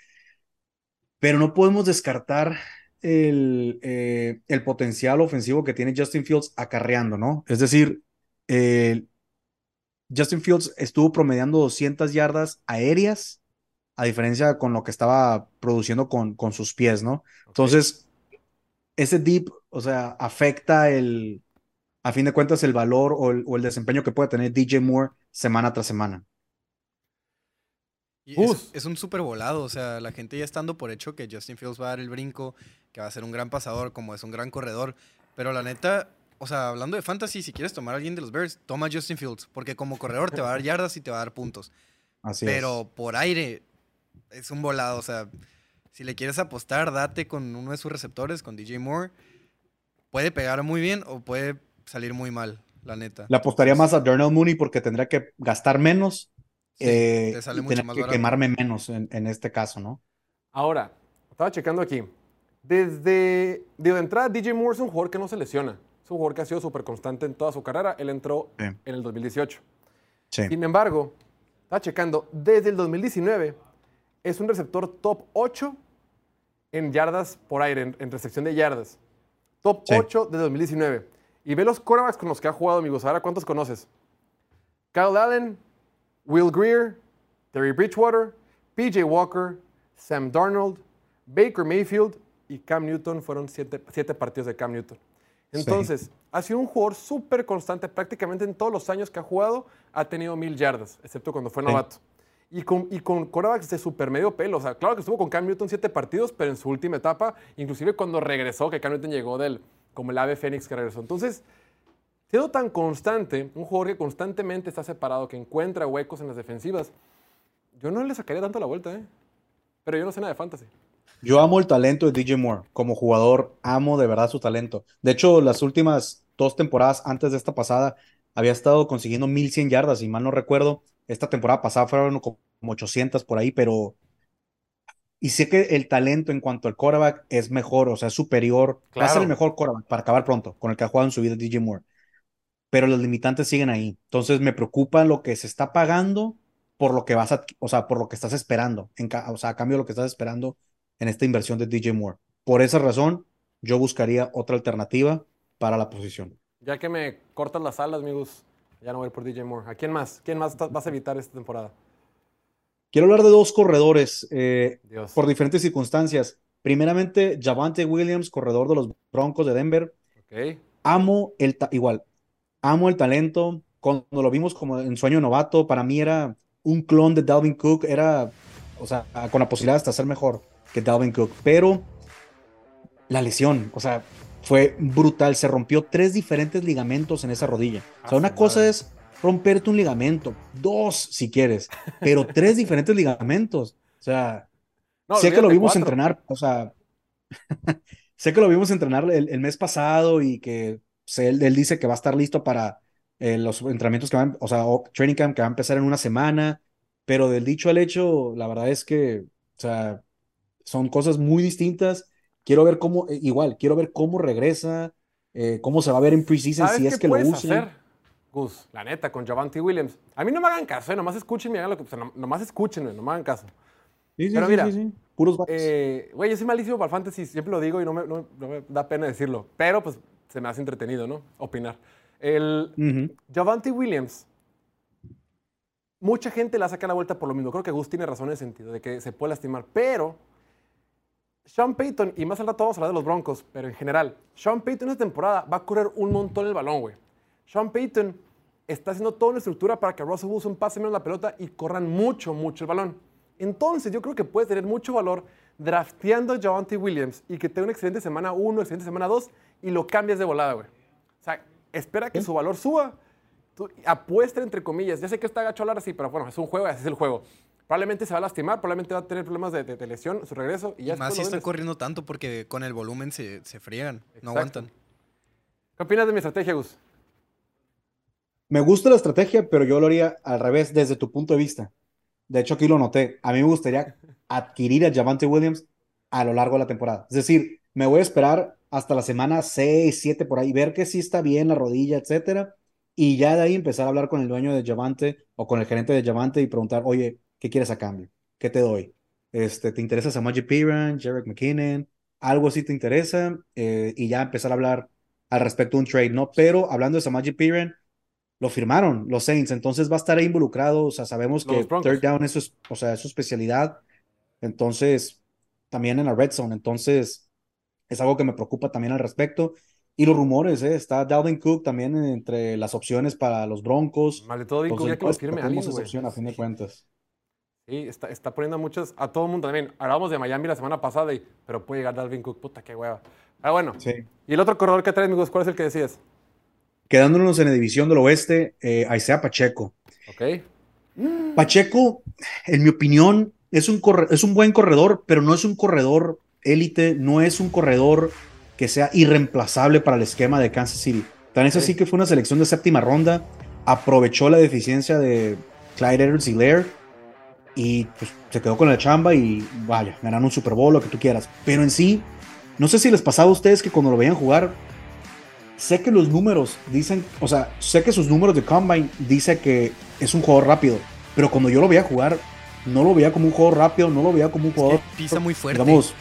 pero no podemos descartar el, eh, el potencial ofensivo que tiene Justin Fields acarreando, ¿no? Es decir, Justin Fields estuvo promediando 200 yardas aéreas, a diferencia con lo que estaba produciendo con, con sus pies, ¿no? Entonces, ese deep, o sea, afecta el, a fin de cuentas el valor o el, o el desempeño que puede tener DJ Moore semana tras semana. Y es, es, un súper volado, o sea, la gente ya estando por hecho que Justin Fields va a dar el brinco, que va a ser un gran pasador, como es un gran corredor, pero la neta, o sea, hablando de fantasy, si quieres tomar a alguien de los Bears, toma Justin Fields, porque como corredor te va a dar yardas y te va a dar puntos. Así pero por aire es un volado, o sea, si le quieres apostar, date con uno de sus receptores, con DJ Moore. Puede pegar muy bien o puede salir muy mal, la neta. Le apostaría más a Darnell Mooney porque tendría que gastar menos eh, y que quemarme menos en, en, este caso, ¿no? Ahora, estaba checando aquí. Desde de entrada, DJ Moore es un jugador que no se lesiona. Es un jugador que ha sido súper constante en toda su carrera. Él entró sí. en el 2018. Sí. Sin embargo, estaba checando, desde el 2019 es un receptor top 8 en yardas por aire, en, en recepción de yardas. Top sí. 8 de 2019. Y ve los quarterbacks con los que ha jugado, amigos. Ahora, ¿cuántos conoces? Kyle Allen, Will Greer, Terry Bridgewater, PJ Walker, Sam Darnold, Baker Mayfield y Cam Newton fueron siete, siete partidos de Cam Newton. Entonces, sí. ha sido un jugador súper constante. Prácticamente en todos los años que ha jugado ha tenido mil yardas, excepto cuando fue novato. Sí. Y con, y con quarterbacks de super medio pelo. O sea, claro que estuvo con Cam Newton siete partidos, pero en su última etapa, inclusive cuando regresó, que Cam Newton llegó del, como el ave fénix que regresó. Entonces, siendo tan constante, un jugador que constantemente está separado, que encuentra huecos en las defensivas, yo no le sacaría tanto la vuelta, ¿eh? Pero yo no sé nada de fantasy. Yo amo el talento de DJ Moore. Como jugador, amo de verdad su talento. De hecho, las últimas dos temporadas antes de esta pasada, había estado consiguiendo 1100 yardas, y mal no recuerdo. Esta temporada pasada fueron como 800 por ahí, pero. Y sé que el talento en cuanto al quarterback es mejor, o sea, es superior. Claro. Va a ser el mejor quarterback para acabar pronto, con el que ha jugado en su vida DJ Moore. Pero los limitantes siguen ahí. Entonces me preocupa lo que se está pagando por lo que vas a, o sea, por lo que estás esperando, en, o sea, a cambio de lo que estás esperando en esta inversión de DJ Moore. Por esa razón, yo buscaría otra alternativa para la posición. Ya que me cortas las alas, amigos, ya no voy por DJ Moore. ¿A quién más? ¿Quién más vas a evitar esta temporada? Quiero hablar de dos corredores eh, por diferentes circunstancias. Primeramente, Javante Williams, corredor de los Broncos de Denver. Okay. Amo el, igual, amo el talento. Cuando lo vimos como en sueño novato, para mí era un clon de Dalvin Cook, era, o sea, con la posibilidad de hasta ser mejor que Dalvin Cook, pero la lesión, o sea, fue brutal. Se rompió tres diferentes ligamentos en esa rodilla. O sea, una cosa es romperte un ligamento, dos si quieres, pero tres diferentes ligamentos. O sea, no, sé que lo vimos cuatro. entrenar, o sea, sé que lo vimos entrenar el, el mes pasado y que él, él, dice que va a estar listo para eh, los entrenamientos que van, o sea, o training camp que va a empezar en una semana, pero del dicho al hecho, la verdad es que, o sea, son cosas muy distintas. Quiero ver cómo, eh, igual, quiero ver cómo regresa, eh, cómo se va a ver en preseason si es que lo usa. Gus, la neta, con Javante Williams. A mí no me hagan caso, eh, nomás escúchenme, hagan lo que, o sea, no, nomás escúchenme, no me hagan caso. Sí, sí, Pero sí, mira, sí, sí. puros Güey, eh, yo soy malísimo para el fantasy, siempre lo digo y no me, no, no me, da pena decirlo. Pero pues se me hace entretenido, ¿no? Opinar. El uh -huh. Javante Williams, mucha gente la saca la vuelta por lo mismo. Creo que Gus tiene razón en el sentido de que se puede lastimar, pero sean Payton, y más al rato vamos a hablar de los Broncos, pero en general, Sean Payton esta temporada va a correr un montón el balón, güey. Sean Payton está haciendo toda una estructura para que Russell Wilson pase menos la pelota y corran mucho, mucho el balón. Entonces, yo creo que puede tener mucho valor drafteando a Javante Williams y que tenga una excelente semana 1, excelente semana 2 y lo cambias de volada, güey. O sea, espera que su valor suba, tú, apuesta entre comillas. Ya sé que está gacho hablar así, pero bueno, es un juego, así es el juego. Probablemente se va a lastimar, probablemente va a tener problemas de, de, de lesión, su regreso. Y ya y más si están corriendo tanto porque con el volumen se, se friegan, Exacto. no aguantan. ¿Qué opinas de mi estrategia, Gus? Me gusta la estrategia, pero yo lo haría al revés desde tu punto de vista. De hecho, aquí lo noté. A mí me gustaría adquirir a Javante Williams a lo largo de la temporada. Es decir, me voy a esperar hasta la semana 6, 7 por ahí, ver que sí está bien la rodilla, etcétera, y ya de ahí empezar a hablar con el dueño de Javante o con el gerente de Javante y preguntar, oye, ¿qué quieres a cambio? ¿Qué te doy? Este, ¿Te interesa Samaji Piran, Jarek McKinnon? ¿Algo así te interesa? Eh, y ya empezar a hablar al respecto de un trade, ¿no? Pero hablando de Samaji Piran, lo firmaron los Saints, entonces va a estar ahí involucrado, o sea, sabemos que third down es su, o sea, es su especialidad, entonces también en la red zone, entonces es algo que me preocupa también al respecto. Y los rumores, ¿eh? Está Dalvin Cook también entre las opciones para los Broncos. Maldito Dalvin Cook, ya que lo firme alguien, opción a fin de cuentas. Sí, está, está poniendo a muchos, a todo el mundo también. Hablábamos de Miami la semana pasada, y, pero puede llegar Dalvin Cook, puta, qué hueva. Ah, bueno. Sí. ¿Y el otro corredor que traes, amigos, cuál es el que decías? Quedándonos en la división del oeste, eh, Isaiah Pacheco. Ok. Pacheco, en mi opinión, es un, es un buen corredor, pero no es un corredor élite, no es un corredor que sea irreemplazable para el esquema de Kansas City. Tan es así que fue una selección de séptima ronda, aprovechó la deficiencia de Clyde Edwards y Lair y pues, se quedó con la chamba y vaya, ganaron un Super Bowl, lo que tú quieras. Pero en sí, no sé si les pasaba a ustedes que cuando lo veían jugar, sé que los números dicen, o sea, sé que sus números de combine dice que es un jugador rápido, pero cuando yo lo veía jugar, no lo veía como un juego rápido, no lo veía como un jugador. pisa muy fuerte. Digamos,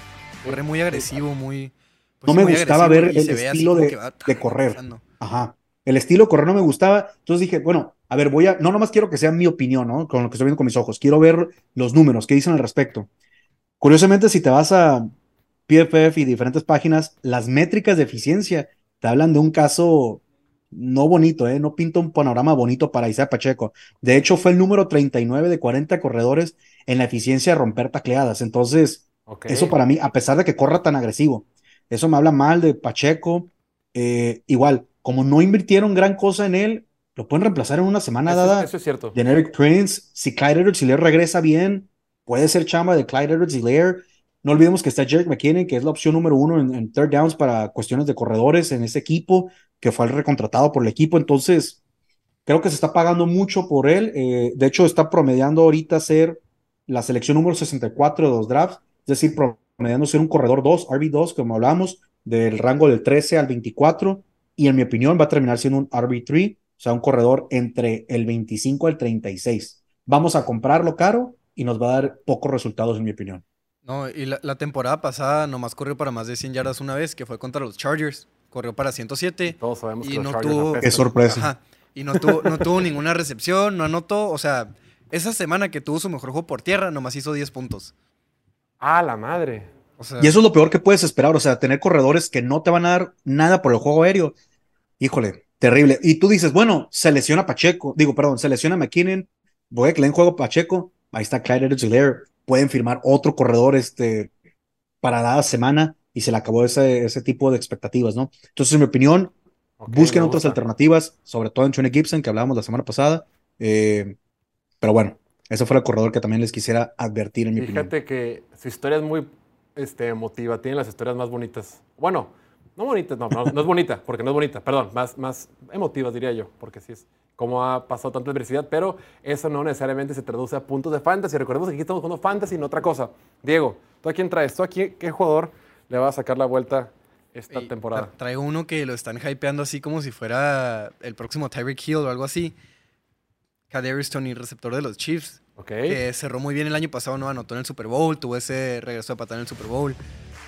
corre muy agresivo, muy. Pues no me gustaba ver el estilo de, de correr. Ajá. El estilo de correr no me gustaba. Entonces dije, bueno, a ver, voy a. No nomás quiero que sea mi opinión, ¿no? Con lo que estoy viendo con mis ojos. Quiero ver los números, qué dicen al respecto. Curiosamente, si te vas a PFF y diferentes páginas, las métricas de eficiencia te hablan de un caso no bonito, ¿eh? No pinta un panorama bonito para Isaac Pacheco. De hecho, fue el número 39 de 40 corredores en la eficiencia de romper tacleadas. Entonces, eso para mí, a pesar de que corra tan agresivo, eso me habla mal de Pacheco. Eh, igual, como no invirtieron gran cosa en él, lo pueden reemplazar en una semana dada. Eso es cierto. Generic Prince, si Clyde Edwards regresa bien, puede ser chamba de Clyde Edwards No olvidemos que está Jerick McKinnon, que es la opción número uno en, third downs para cuestiones de corredores en ese equipo, que fue el recontratado por el equipo. Entonces, creo que se está pagando mucho por él. Eh, de hecho, está promediando ahorita ser la selección número 64 de los drafts, es decir, promediando ser un corredor 2, RB2, como hablamos, del rango del 13 al 24 y en mi opinión va a terminar siendo un RB3, o sea, un corredor entre el 25 al 36. Vamos a comprarlo caro y nos va a dar pocos resultados, en mi opinión. No, y la, temporada pasada nomás corrió para más de 100 yardas una vez, que fue contra los Chargers. Corrió para 107. Todos sabemos y que no tuvo. Qué sorpresa. y no tuvo, no tuvo ninguna recepción, no anotó. O sea, esa semana que tuvo su mejor juego por tierra, nomás hizo 10 puntos. Ah, la madre. y eso es lo peor que puedes esperar. O sea, tener corredores que no te van a dar nada por el juego aéreo híjole, terrible. Y tú dices, bueno, se lesiona Pacheco, digo, perdón, se lesiona McKinnon, voy a que le den juego Pacheco, ahí está Clyde Edwards pueden firmar otro corredor este, para cada semana y se le acabó ese, ese tipo de expectativas, ¿no? Entonces, en mi opinión, busquen otras alternativas, sobre todo en Johnny Gibson, que hablábamos la semana pasada. Eh, pero bueno, ese fue el corredor que también les quisiera advertir en mi opinión. Fíjate que su historia es muy este, emotiva, tiene las historias más bonitas. Bueno, no bonita, no, no, es bonita, porque no es bonita, perdón, más, más emotivas diría yo, porque sí es como ha pasado tanta adversidad, pero eso no necesariamente se traduce a puntos de fantasy. Recordemos que aquí estamos jugando fantasy, no otra cosa. Diego, ¿tú a quién traes? ¿Tú a quién, qué jugador le va a sacar la vuelta esta temporada? Traigo uno que lo están hypeando así como si fuera el próximo Tyreek Hill o algo así. Kadarius Tony, receptor de los Chiefs. Que cerró muy bien el año pasado, no anotó en el Super Bowl, tuvo ese regreso de patada en el Super Bowl.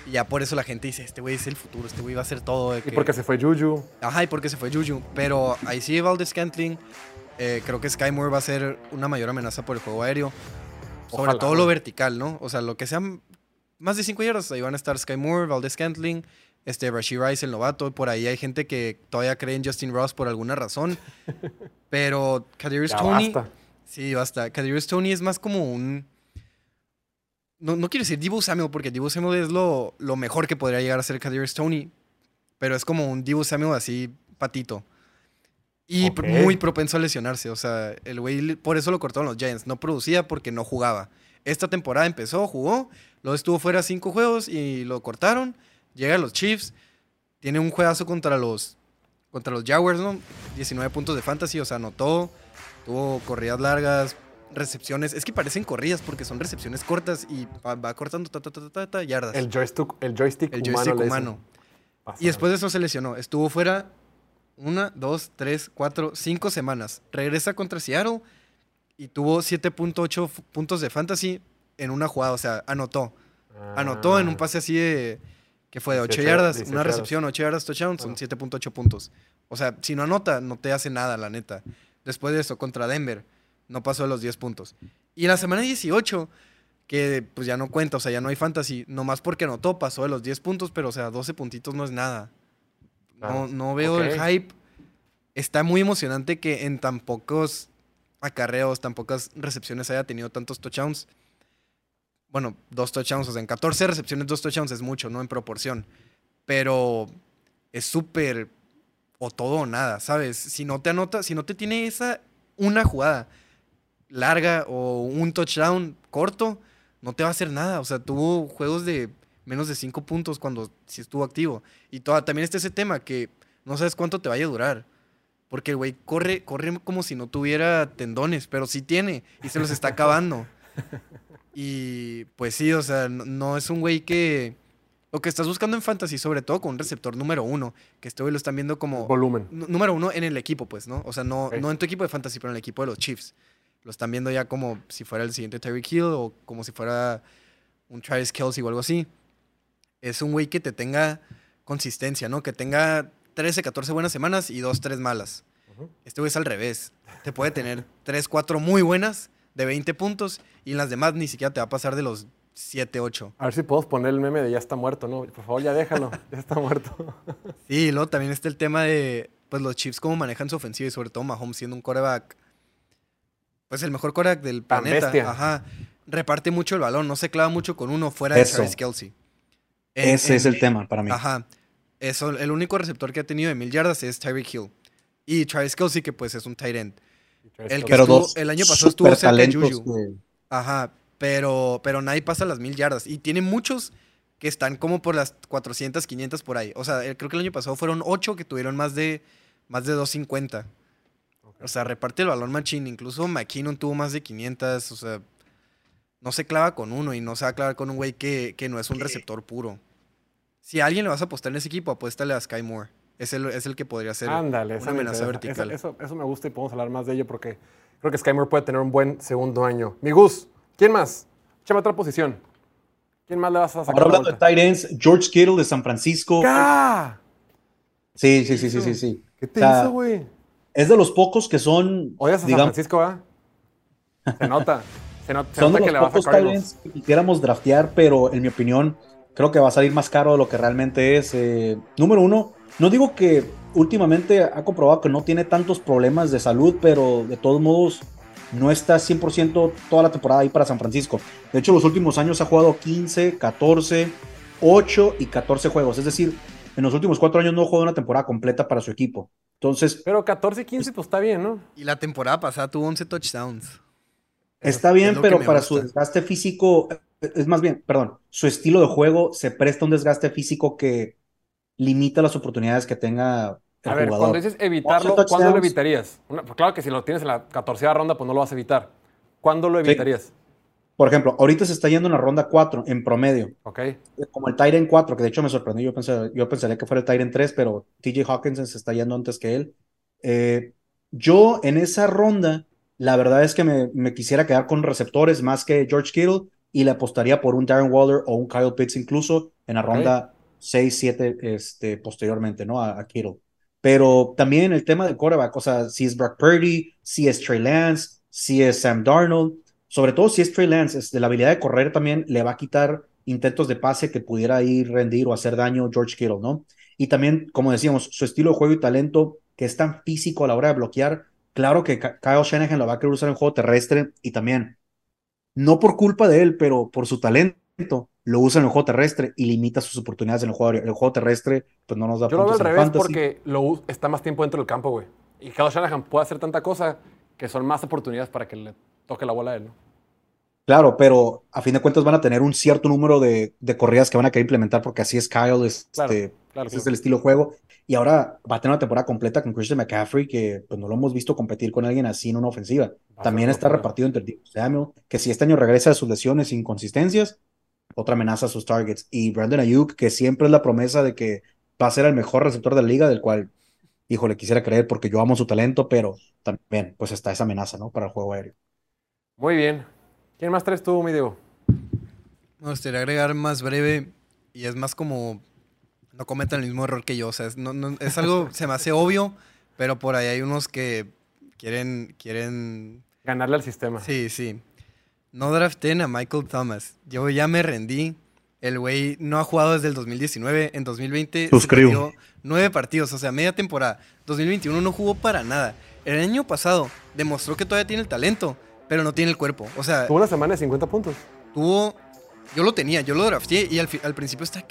Y ya por eso la gente dice, este güey es el futuro, este güey va a hacer todo. Y porque se fue Juju. Ajá, y porque se fue Juju. Pero ahí sí Valdez Scantling, eh, creo que Sky Moore va a ser una mayor amenaza por el juego aéreo. Sobre todo lo vertical, ¿no? O sea, lo que sean más de 5 yardas, ahí van a estar Sky Moore, Valdez Scantling, este, Rashid Rice, el novato. Por ahí hay gente que todavía cree en Justin Ross por alguna razón. pero Kadirius Tony... Basta. Sí, basta. Kadirius Tony es más como un no, no quiero decir Divo Samuel, porque Divo Samuel es lo, lo mejor que podría llegar a ser Kadir Stoney, pero es como un Divo Samuel así patito. Y muy propenso a lesionarse. O sea, el güey, por eso lo cortaron los Giants. No producía porque no jugaba. Esta temporada empezó, jugó, luego estuvo fuera cinco juegos y lo cortaron. Llega a los Chiefs, tiene un juegazo contra los, contra los Jaguars, ¿no? 19 puntos de fantasy, o sea, anotó, tuvo corridas largas, recepciones. Es que parecen corridas porque son recepciones cortas y va, cortando ta, ta, ta, ta, yardas. El joystick, el joystick, el joystick humano. Y después de eso se lesionó. Estuvo fuera una, dos, tres, cuatro, cinco semanas. Regresa contra Seattle y tuvo 7.8 puntos de fantasy en una jugada. O sea, anotó. Anotó en un ah. pase así de. que fue de 8 yardas, una recepción, 8 yardas, touchdown, son 7.8 puntos. O sea, si no anota, no te hace nada, la neta. Después de eso, contra Denver, no pasó de los 10 puntos. Y en la semana 18, que pues ya no cuenta, o sea, ya no hay fantasy, nomás porque anotó, pasó de los 10 puntos, pero o sea, 12 puntitos no es nada. No, no veo el hype. Está muy emocionante que en tan pocos acarreos, tan pocas recepciones haya tenido tantos touchdowns. Bueno, dos touchdowns, o sea, en 14 recepciones, dos touchdowns es mucho, ¿no? En proporción. Pero es súper o todo o nada, ¿sabes? Si no te anota, si no te tiene esa una jugada larga o un touchdown corto, no te va a hacer nada. O sea, tuvo juegos de menos de 5 puntos cuando sí estuvo activo. Y toda, también está ese tema que no sabes cuánto te vaya a durar. Porque el güey corre, corre como si no tuviera tendones, pero sí tiene y se los está acabando. Y pues sí, o sea, no, no es un güey que... Lo que estás buscando en fantasy, sobre todo con un receptor número uno, que este güey lo están viendo como... Volumen. Número uno en el equipo, pues, ¿no? O sea, no, no en tu equipo de fantasy, pero en el equipo de los Chiefs. Lo están viendo ya como si fuera el siguiente Terry Hill o como si fuera un Travis Kelsey o algo así. Es un güey que te tenga consistencia, ¿no? Que tenga 13, 14 buenas semanas y 2, 3 malas. Este güey es al revés. Te puede tener 3, 4 muy buenas de 20 puntos y en las demás ni siquiera te va a pasar de los 7, 8. A ver si podemos poner el meme de ya está muerto, ¿no? Por favor, ya déjalo. ya está muerto. Sí, luego también está el tema de pues los Chiefs cómo manejan su ofensiva y sobre todo Mahomes siendo un quarterback pues el mejor quarterback del Tan planeta, bestia. ajá. Reparte mucho el balón, no se clava mucho con uno fuera de Eso. Travis Kelsey. En- Ese es en- el tema para mí. Ajá. Eso, el único receptor que ha tenido de mil yardas es Tyreek Hill. Y Travis Kelsey, que pues es un tight end. El que Pero estuvo- dos el año pasado estuvo cerca de Juju. que- Ajá, pero, pero nadie pasa las mil yardas. Y tiene muchos que están como por las 400, 500 por ahí. O sea, creo que el año pasado fueron 8 que tuvieron más de, más de 250. O sea, reparte el balón machín. Incluso McKinnon tuvo más de 500. O sea, no se clava con uno y no se va a clavar con un güey que, que no es un receptor puro. Si a alguien le vas a apostar en ese equipo, apuéstale a Sky Moore. Es el, es el que podría ser Ándale, una amenaza interesa. vertical. Eso, eso, eso me gusta y podemos hablar más de ello porque creo que Skymore puede tener un buen segundo año. Mi Gus, ¿quién más? Échame otra posición. ¿Quién más le vas a sacar? Ahora la hablando de tight ends, George Kittle de San Francisco. ¡Ah! Sí, sí, sí, sí, sí, sí. ¿Qué te O sea, hizo, güey? Es de los pocos que son, a San digamos, Francisco, ¿ah? Se nota. Se, not- se son nota de que le los a pocos que quisiéramos draftear, pero en mi opinión, creo que va a salir más caro de lo que realmente es. Eh, número uno, no digo que últimamente ha comprobado que no tiene tantos problemas de salud, pero de todos modos no está 100% toda la temporada ahí para San Francisco. De hecho, los últimos años ha jugado 15, 14, 8 y 14 juegos. Es decir, en los últimos cuatro años no jugó una temporada completa para su equipo. Entonces, Pero 14 y 15, pues está bien, ¿no? Y la temporada pasada tuvo 11 touchdowns. Está es bien, pero para gusta. su desgaste físico, eh, es más bien, perdón, su estilo de juego se presta a un desgaste físico que limita las oportunidades que tenga el A ver, jugador. cuando dices evitarlo, 11 ¿cuándo lo evitarías? Una- pues claro que si lo tienes en la 14 ronda, pues no lo vas a evitar. ¿Cuándo lo Sí. Por ejemplo, ahorita se está yendo en la ronda 4 en promedio, ¿Ok? eh, como el Tyrant 4, que de hecho me sorprendió, yo, pensé, yo pensaría que fuera el Tyrant 3, pero TJ Hawkinson se está yendo antes que él. Eh, yo en esa ronda, la verdad es que me, me quisiera quedar con receptores más que George Kittle y le apostaría por un Darren Waller o un Kyle Pitts incluso en la Ok. ronda 6, 7 este, posteriormente, ¿no? A, a Kittle. Pero también el tema del quarterback, o sea, si es Brock Purdy, si es Trey Lance, si es Sam Darnold, sobre todo si es Trey Lance, este, la habilidad de correr también le va a quitar intentos de pase que pudiera ir rendir o hacer daño George Kittle, ¿no? Y también, como decíamos, su estilo de juego y talento, que es tan físico a la hora de bloquear, claro que Kyle Shanahan lo va a querer usar en juego terrestre y también, no por culpa de él, pero por su talento, lo usa en el juego terrestre y limita sus oportunidades en el juego, el juego terrestre, pues no nos da Yo lo veo puntos al revés fantasy. porque lo, está más tiempo dentro del campo, güey. Y Kyle Shanahan puede hacer tanta cosa que son más oportunidades para que le toque la bola a él, ¿no? Claro, pero a fin de cuentas van a tener un cierto número de, de corridas que van a querer implementar porque así es Kyle, este, Claro, claro, ese claro. es el estilo de juego. Y ahora va a tener una temporada completa con Christian McCaffrey, que pues no lo hemos visto competir con alguien así en una ofensiva. También está repartido entre Deebo Samuel, que si este año regresa de sus lesiones e inconsistencias, otra amenaza a sus targets. Y Brandon Ayuk, que siempre es la promesa de que va a ser el mejor receptor de la liga, del cual, híjole, quisiera creer porque yo amo su talento, pero también pues está esa amenaza, ¿no? Para el juego aéreo. Muy bien. ¿Quién más traes tú, mi Diego? Me gustaría agregar más breve y es más como no cometan el mismo error que yo. O sea, es, no- no- es algo, se me hace obvio, pero por ahí hay unos que quieren, quieren, Ganarle al sistema. sí, sí. No draften a Michael Thomas. Yo ya me rendí. El güey no ha jugado desde el 2019. En 2020 Suscribo. se perdió nueve partidos, o sea, media temporada. 2021 no jugó para nada. El año pasado demostró que todavía tiene el talento, pero no tiene el cuerpo. O sea, Tuvo una semana de 50 puntos. tuvo. Yo lo tenía, yo lo drafté y al, principio estaba.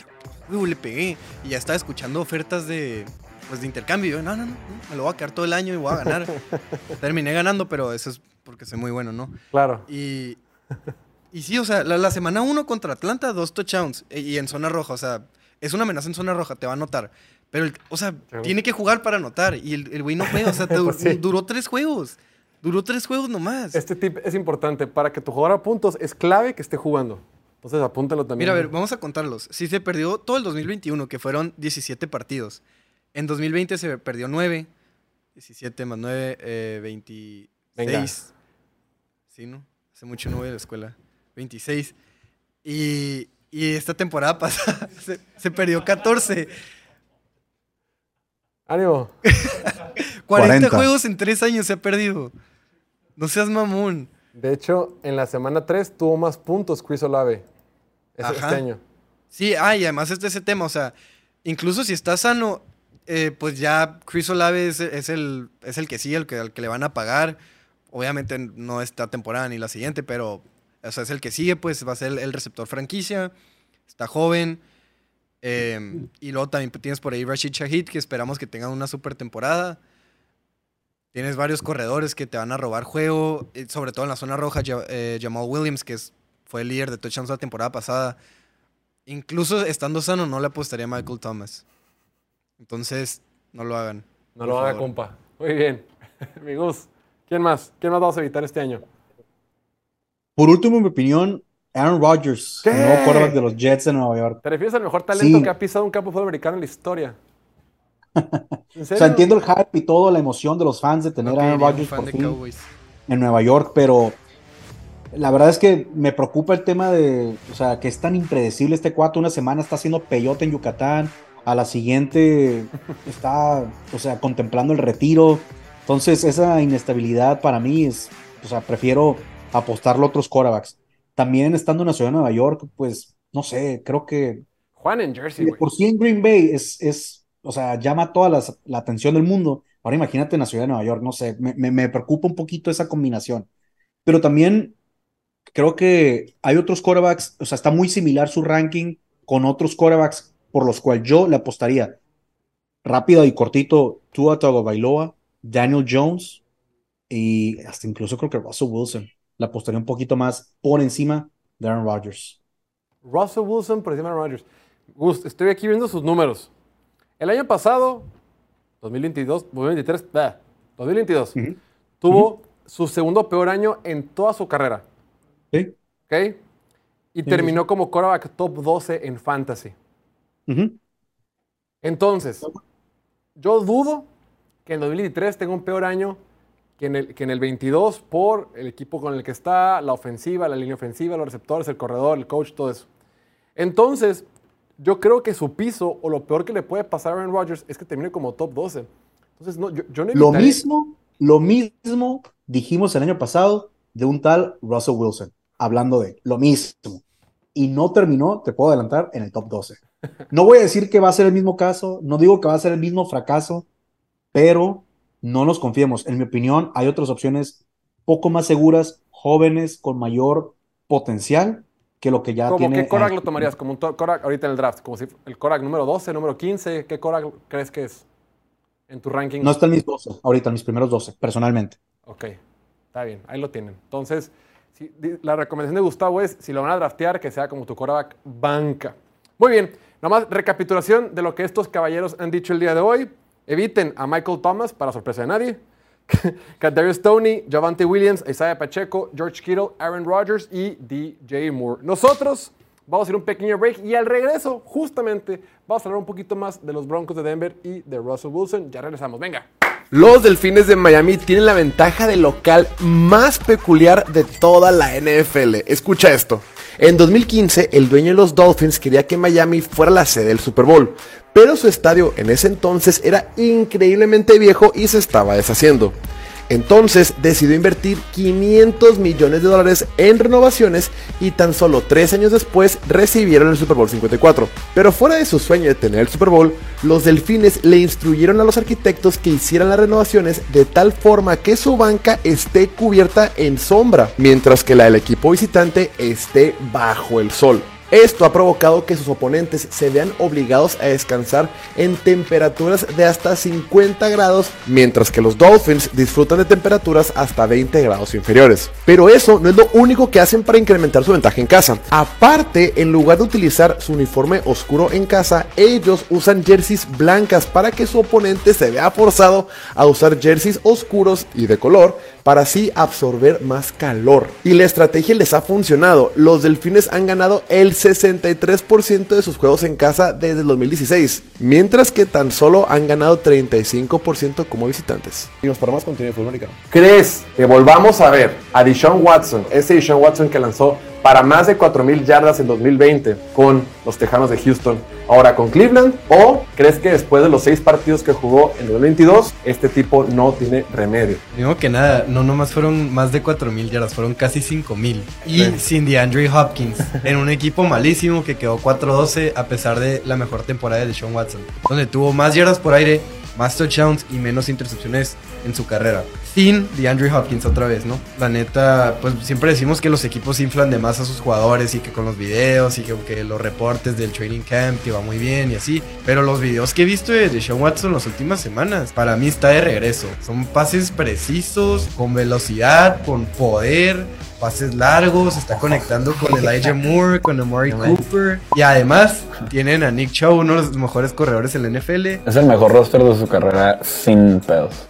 "Uy, le pegué. Y ya estaba escuchando ofertas de. Pues de intercambio. Y yo, no, no, no, me lo voy a quedar todo el año y voy a ganar. Terminé ganando, pero eso es porque soy muy bueno, ¿no? Claro. Y, y sí, o sea, la, la semana 1 contra Atlanta, dos touchdowns. e- Y en zona roja, o sea, es una amenaza en zona roja, te va a anotar. Pero, el- o sea, Sí. tiene que jugar para anotar. Y el el güey no puede, o sea, te Pues sí. duró tres juegos. Duró tres juegos nomás. Este tip es importante. Para que tu jugador a puntos es clave que esté jugando. Entonces apúntalo también. Mira, a ver, vamos a contarlos. Si se perdió todo el 2021, que fueron 17 partidos. En 2020 se perdió 9. 17 más 9, eh, 26. Venga. Sí, ¿no? Hace mucho no voy a la escuela. 26. Y, y esta temporada pasada se, se perdió 14. Ánimo. 40, 40. juegos en 3 años se ha perdido. No seas mamón. De hecho, en la semana 3 tuvo más puntos Chris Olave. Ese- Ajá. Este año. Sí, ah, y además este ese tema, o sea, incluso si está sano, eh, pues ya Chris Olave es, es el, es el que sigue, el que, al que le van a pagar. Obviamente no esta temporada ni la siguiente, pero o sea, es el que sigue, pues va a ser el, el receptor franquicia. Está joven. eh, y luego también tienes por ahí Rashid Shahid, que esperamos que tenga una super temporada. Tienes varios corredores que te van a robar juego, sobre todo en la zona roja. Ja- eh, Jamal Williams, que es- fue el líder de touchdowns la temporada pasada. Incluso estando sano, no le apostaría a Michael Thomas. Entonces, no lo hagan. No lo haga, favor. compa. Muy bien. Mi Gus. ¿Quién más? ¿Quién más vamos a evitar este año? Por último, en mi opinión, Aaron Rodgers, ¿Qué? el nuevo quarterback de los Jets de Nueva York. ¿Te refieres al mejor talento Sí. que ha pisado un campo de fútbol americano en la historia? ¿En O sea, entiendo el hype y todo, la emoción de los fans de tener No a Aaron Rodgers por fin en Nueva York, pero la verdad es que me preocupa el tema de, o sea, que es tan impredecible este cuatro. Una semana está haciendo peyote en Yucatán, a la siguiente está, o sea, contemplando el retiro. Entonces, esa inestabilidad para mí es, o sea, prefiero apostarlo a otros quarterbacks. También estando en la ciudad de Nueva York, pues, no sé, creo que Juan en Jersey, de por sí en Green Bay es, es o sea, llama toda las- la atención del mundo. Ahora imagínate en la ciudad de Nueva York, no sé, me, preocupa un poquito esa combinación. Pero también creo que hay otros quarterbacks, o sea, está muy similar su ranking con otros quarterbacks por los cuales yo le apostaría. Rápido y cortito, Tua Tagovailoa, Daniel Jones y hasta incluso creo que Russell Wilson. Le apostaría un poquito más por encima de Aaron Rodgers. Russell Wilson por encima de Rodgers. Estoy aquí viendo sus números. El año pasado, 2022, 2023, bah, 2022, Ujú. tuvo su segundo peor año en toda su carrera. ¿Sí? ¿Ok? Y sí, terminó como quarterback top 12 en fantasy. Entonces, yo dudo que en 2023 tenga un peor año que en, el, que en el 22 por el equipo con el que está, la ofensiva, la línea ofensiva, los receptores, el corredor, el coach, todo eso. Entonces, yo creo que su piso o lo peor que le puede pasar a Aaron Rodgers es que termine como top 12. Entonces, no, yo, yo no Lo mismo, lo mismo dijimos el año pasado de un tal Russell Wilson, hablando de lo mismo. Y no terminó, te puedo adelantar, en el top 12. No voy a decir que va a ser el mismo caso, no digo que va a ser el mismo fracaso, pero no nos confiemos. En mi opinión, hay otras opciones poco más seguras, jóvenes, con mayor potencial que lo que ya ¿Cómo tiene. qué Korak eh, lo tomarías? ¿Como un Korak ahorita en el draft? ¿Como si el Korak número 12, número 15? ¿Qué Korak crees que es en tu ranking? No está en mis 12, ahorita, en mis primeros 12, personalmente. Ok, está bien, ahí lo tienen. Entonces, si- la recomendación de Gustavo es, si lo van a draftear, que sea como tu quarterback banca. Muy bien, nomás recapitulación de lo que estos caballeros han dicho el día de hoy. Eviten a Michael Thomas, para sorpresa de nadie. Kadarius Stoney, Javante Williams, Isaiah Pacheco, George Kittle, Aaron Rodgers y DJ Moore. Nosotros vamos a ir un pequeño break y al regreso, justamente, vamos a hablar un poquito más de los Broncos de Denver y de Russell Wilson. Ya regresamos, venga. Los Delfines de Miami tienen la ventaja de local más peculiar de toda la NFL. Escucha esto. En 2015, el dueño de los Dolphins quería que Miami fuera la sede del Super Bowl, pero su estadio en ese entonces era increíblemente viejo y se estaba deshaciendo. Entonces decidió invertir 500 millones de dólares en renovaciones y tan solo tres años después recibieron el Super Bowl 54. Pero fuera de su sueño de tener el Super Bowl, los delfines le instruyeron a los arquitectos que hicieran las renovaciones de tal forma que su banca esté cubierta en sombra, mientras que la del equipo visitante esté bajo el sol. Esto ha provocado que sus oponentes se vean obligados a descansar en temperaturas de hasta 50 grados, mientras que los Dolphins disfrutan de temperaturas hasta 20 grados inferiores. Pero eso no es lo único que hacen para incrementar su ventaja en casa. Aparte, en lugar de utilizar su uniforme oscuro en casa, ellos usan jerseys blancas para que su oponente se vea forzado a usar jerseys oscuros y de color para así absorber más calor. Y la estrategia les ha funcionado. Los delfines han ganado el 63% de sus juegos en casa desde el 2016, mientras que tan solo han ganado 35% como visitantes. Y nos para más contenido de fútbol americano. ¿Crees que volvamos a ver a Deshaun Watson, ese Deshaun Watson que lanzó para más de 4.000 yardas en 2020 con los Tejanos de Houston, ahora con Cleveland? ¿O crees que después de los seis partidos que jugó en 2022, este tipo no tiene remedio? Digo que nada, no nomás fueron más de 4.000 yardas, fueron casi 5.000. Y sin DeAndre Hopkins, en un equipo malísimo que quedó 4-12 a pesar de la mejor temporada de Sean Watson, donde tuvo más yardas por aire, más touchdowns y menos intercepciones en su carrera. Sin DeAndre Hopkins otra vez, ¿no? La neta, pues siempre decimos que los equipos inflan de más a sus jugadores y que con los videos y que, que los reportes del training camp que va muy bien y así. Pero los videos que he visto de, Sean Watson las últimas semanas, para mí está de regreso. Son pases precisos, con velocidad, con poder, pases largos, está conectando con Elijah Moore, con Amari Cooper. Y además tienen a Nick Chubb, uno de los mejores corredores en la NFL. Es el mejor roster de su carrera sin pedos.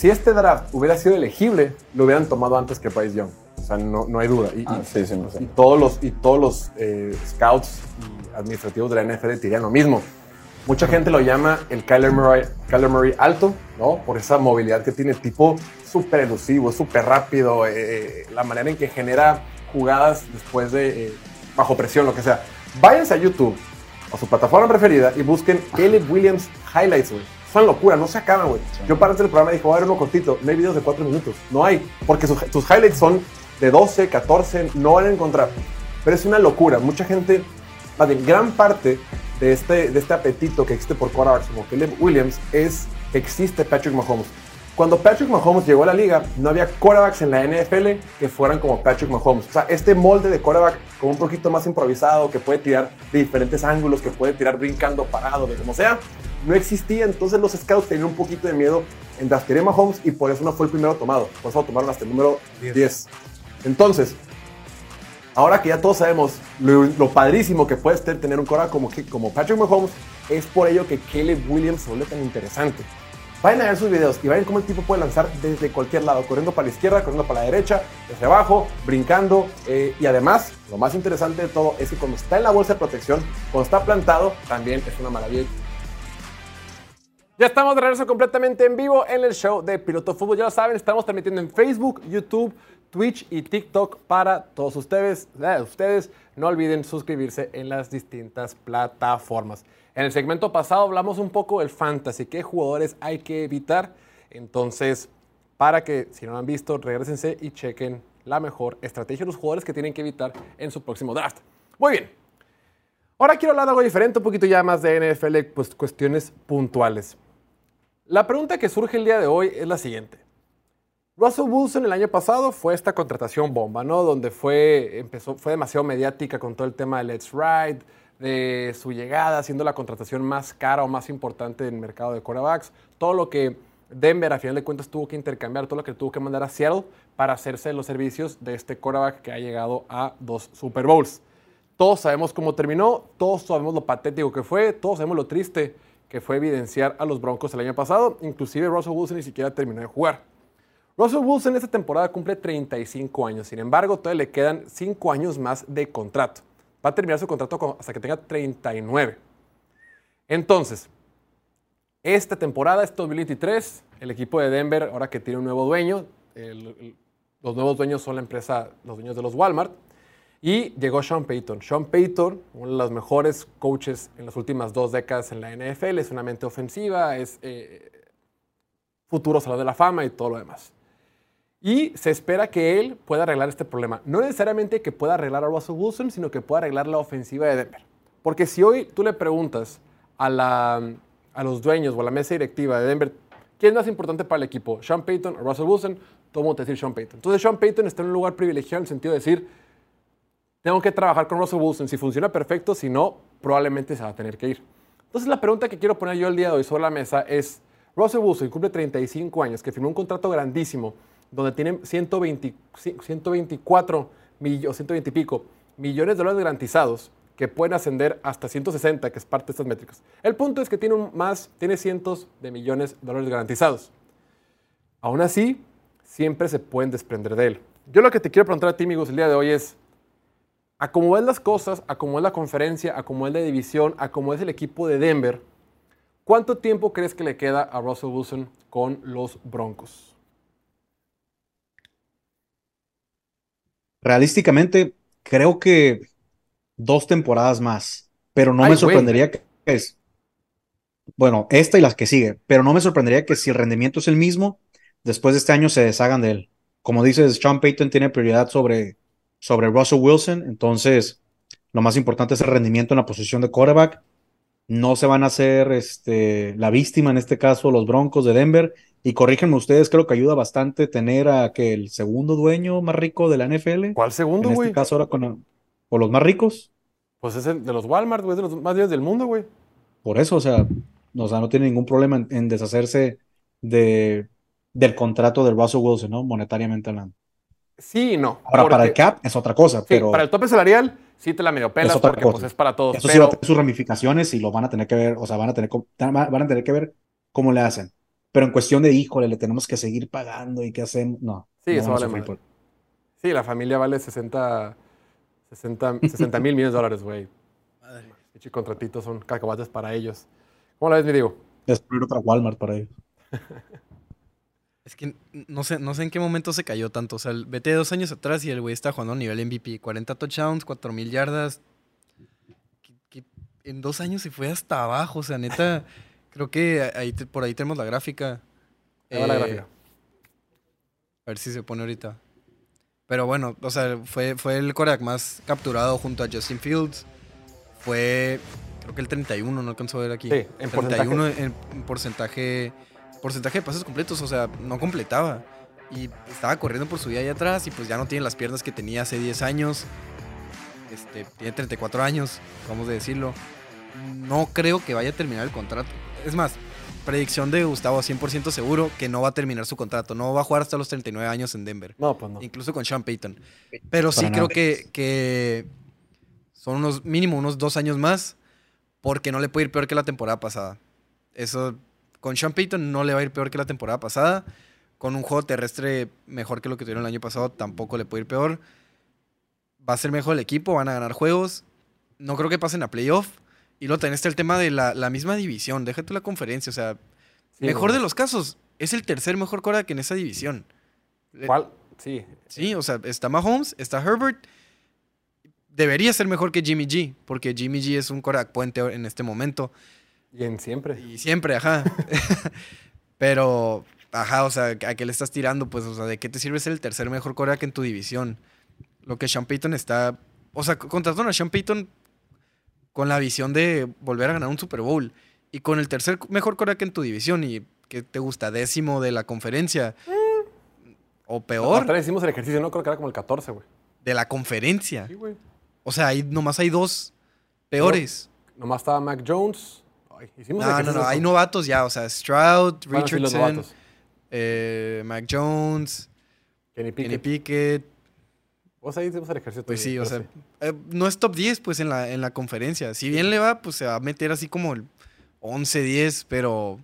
Si este draft hubiera sido elegible, lo hubieran tomado antes que Bryce Young. O sea, no, no hay duda. Y, Ah, y- sí, 100%. y todos los, y todos los eh, scouts y administrativos de la NFL dirían lo mismo. Mucha gente lo llama el Kyler Murray, Kyler Murray alto, ¿no? Por esa movilidad que tiene, tipo súper elusivo, súper rápido, eh, la manera en que genera jugadas después de eh, bajo presión, lo que sea. Váyanse a YouTube, a su plataforma preferida y busquen Caleb Williams Highlights, güey. Es una locura, no se acaban, güey. Yo para antes del programa dije, voy a ver uno cortito. No hay videos de 4 minutos. No hay. Porque sus, sus highlights son de 12, 14, no van a encontrar. Pero es una locura. Mucha gente, más bien, gran parte de este, de este apetito que existe por quarterbacks como Caleb Williams es que existe Patrick Mahomes. Cuando Patrick Mahomes llegó a la liga, no había quarterbacks en la NFL que fueran como Patrick Mahomes. O sea, este molde de quarterback como un poquito más improvisado, que puede tirar de diferentes ángulos, que puede tirar brincando, parado, de como sea, no existía. Entonces los scouts tenían un poquito de miedo en draftear a Mahomes y por eso no fue el primero tomado. Por eso lo tomaron hasta el número 10. Entonces, ahora que ya todos sabemos lo, lo padrísimo que puede ser tener un quarterback como, como Patrick Mahomes, es por ello que Caleb Williams se vuelve tan interesante. Vayan a ver sus videos y vayan cómo el tipo puede lanzar desde cualquier lado, corriendo para la izquierda, corriendo para la derecha, desde abajo, brincando. eh, y además, lo más interesante de todo es que cuando está en la bolsa de protección, cuando está plantado, también es una maravilla. Ya estamos de regreso completamente en vivo en el show de Piloto Fútbol. Ya lo saben, estamos transmitiendo en Facebook, YouTube, Twitch y TikTok para todos ustedes. Eh, ustedes no olviden suscribirse en las distintas plataformas. En el segmento pasado hablamos un poco del fantasy, qué jugadores hay que evitar. Entonces, para que si no lo han visto, regresense y chequen la mejor estrategia de los jugadores que tienen que evitar en su próximo draft. Muy bien. Ahora quiero hablar de algo diferente, un poquito ya más de NFL, pues cuestiones puntuales. La pregunta que surge el día de hoy es la siguiente. Russell Wilson el año pasado fue esta contratación bomba, ¿no? Donde fue, empezó, fue demasiado mediática con todo el tema de Let's Ride, de su llegada, siendo la contratación más cara o más importante en el mercado de quarterbacks. Todo lo que Denver, a final de cuentas, tuvo que intercambiar, todo lo que tuvo que mandar a Seattle para hacerse los servicios de este quarterback que ha llegado a dos Super Bowls. Todos sabemos cómo terminó, todos sabemos lo patético que fue, todos sabemos lo triste que fue evidenciar a los Broncos el año pasado. Inclusive Russell Wilson ni siquiera terminó de jugar. Russell Wilson esta temporada cumple 35 años, sin embargo todavía le quedan 5 años más de contrato. Va a terminar su contrato con- hasta que tenga 39. Entonces, esta temporada, este 2023, el equipo de Denver, ahora que tiene un nuevo dueño, los nuevos dueños son la empresa, los dueños de los Walmart, y llegó Sean Payton. Sean Payton, uno de los mejores coaches en las últimas dos décadas en la NFL, es una mente ofensiva, es, eh, futuro salón de la fama y todo lo demás. Y se espera que él pueda arreglar este problema. No necesariamente que pueda arreglar a Russell Wilson, sino que pueda arreglar la ofensiva de Denver. Porque si hoy tú le preguntas a, la, a los dueños o a la mesa directiva de Denver, ¿quién es más importante para el equipo? ¿Sean Payton o Russell Wilson? Todo mundo te decir Sean Payton. Entonces Sean Payton está en un lugar privilegiado en el sentido de decir, tengo que trabajar con Russell Wilson. Si funciona perfecto, si no, probablemente se va a tener que ir. Entonces la pregunta que quiero poner yo el día de hoy sobre la mesa es, Russell Wilson cumple 35 años, que firmó un contrato grandísimo, donde tiene 120, 124 millones, 120 y pico millones de dólares garantizados, que pueden ascender hasta 160, que es parte de estas métricas. El punto es que tiene un más, tiene cientos de millones de dólares garantizados. Aún así, siempre se pueden desprender de él. Yo lo que te quiero preguntar a ti, amigos, el día de hoy es, a cómo ves las cosas, a cómo es la conferencia, a cómo es la división, a cómo es el equipo de Denver, ¿cuánto tiempo crees que le queda a Russell Wilson con los Broncos? Realísticamente, creo que dos temporadas más, pero no Ay, me güey. sorprendería que es, bueno, esta y las que sigue, pero no me sorprendería que si el rendimiento es el mismo, después de este año se deshagan de él. Como dices, Sean Payton tiene prioridad sobre, sobre Russell Wilson, entonces lo más importante es el rendimiento en la posición de quarterback. No se van a hacer este, la víctima, en este caso, los Broncos de Denver. Y corríjanme ustedes, creo que ayuda bastante tener a que el segundo dueño más rico de la NFL. ¿Cuál segundo, En güey? este caso ahora con o los más ricos. Pues es el de los Walmart, güey, es de los más días del mundo, güey. Por eso, o sea, o sea, no tiene ningún problema en, en deshacerse de, del contrato de Russell Wilson, ¿no? Monetariamente hablando. Sí y no. Ahora, para el porque- cap es otra cosa, sí, pero para el tope salarial, sí te la medio pelas Es otra porque cosa. pues, es para todos. eso sí va a pero tener sus ramificaciones y lo van a tener que ver, o sea, van a tener, van a tener que ver cómo le hacen. Pero en cuestión de, híjole, le tenemos que seguir pagando y qué hacemos, no. Sí, no eso vale por- sí, la familia vale 60, 60, 60 mil millones de dólares, güey. Madre. Pinche contratitos son cacahuates para ellos. ¿Cómo la ves, mi Diego? Destruir otra Walmart para ellos. Es que no sé, no sé en qué momento se cayó tanto. O sea, el- vete dos años atrás y el güey está jugando a nivel MVP. 40 touchdowns, 4000 yardas. Que- que en dos años se fue hasta abajo. O sea, neta, creo que ahí te- por ahí tenemos la gráfica. Va la Eh, gráfica. A ver si se pone ahorita. Pero bueno, o sea, fue, fue el Korak más capturado junto a Justin Fields. Fue, creo que el 31, no alcanzó a ver aquí. Sí, en 31 en, en porcentaje, porcentaje de pases completos, o sea, no completaba. Y estaba corriendo por su vida allá atrás y pues ya no tiene las piernas que tenía hace 10 años. Este, tiene 34 años, vamos a decirlo. No creo que vaya a terminar el contrato. Es más, predicción de Gustavo 100% seguro que no va a terminar su contrato. No va a jugar hasta los 39 años en Denver. No, pues no. Incluso con Sean Payton. Pero sí Para creo que, que son unos mínimo unos dos años más porque no le puede ir peor que la temporada pasada. Eso con Sean Payton no le va a ir peor que la temporada pasada. Con un juego terrestre mejor que lo que tuvieron el año pasado tampoco le puede ir peor. Va a ser mejor el equipo, van a ganar juegos. No creo que pasen a playoff. Y luego también está el tema de la, la misma división. Déjate la conferencia. O sea, Sí, mejor de los casos, es el tercer mejor que en esa división. ¿Cuál? Sí. Sí, o sea, está Mahomes, está Herbert. Debería ser mejor que Jimmy G, porque Jimmy G es un coreback puente en este momento. Y en siempre. Y siempre, ajá. Pero, ajá, o sea, ¿a qué le estás tirando? Pues, o sea, ¿de qué te sirve ser el tercer mejor coreback en tu división? Lo que Sean Payton está... O sea, contrataron a Sean Payton con la visión de volver a ganar un Super Bowl. Y con el tercer mejor coreback en tu división y que te gusta décimo de la conferencia. O peor, Atrás hicimos el ejercicio, no creo que era como el 14, güey. de la conferencia. Sí, güey. O sea, ahí nomás hay dos peores. Nomás estaba Mac Jones. Hicimos el No, no, no. Hay novatos ya. O sea, Stroud, Bueno, sí, Richardson, novatos. eh, Mac Jones, Kenny Kenny Pickett. Pickett. Vos ahí hicimos el ejercicio. Pues sí, o sea, pero eh, no es top 10 pues en la, en la conferencia. Si bien le va, pues se va a meter así como el 11, 10, pero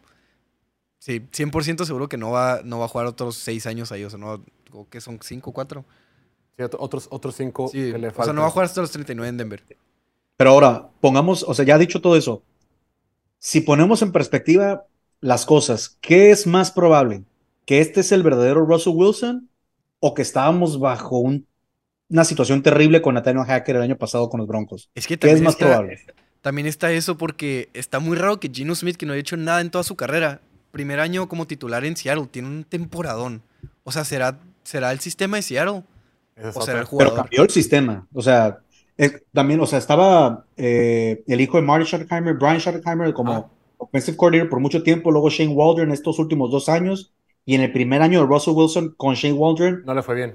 sí, 100% seguro que no va, no va a jugar otros 6 años ahí. O sea, no, o que son 5, 4. Sí, ot- otros, otros cinco Sí, que le o faltan. sea, no va a jugar hasta los 39 en Denver. Pero ahora, pongamos, o sea, ya dicho todo eso, si ponemos en perspectiva las cosas, ¿qué es más probable? ¿Que este es el verdadero Russell Wilson o que estábamos bajo un- una situación terrible con Nathaniel Hacker el año pasado con los Broncos? Es que ¿Qué es también más está- probable? También está eso porque está muy raro que Gino Smith, que no ha hecho nada en toda su carrera, primer año como titular en Seattle. Tiene un temporadón. O sea, ¿será, será el sistema de Seattle? O será el otra. Pero jugador. cambió el sistema. O sea, es- también, o sea, estaba eh, el hijo de Marty Schottenheimer, Brian Schottenheimer, como Ah. offensive coordinator por mucho tiempo, luego Shane Waldron en estos últimos dos años, y en el primer año de Russell Wilson con Shane Waldron, No le fue bien.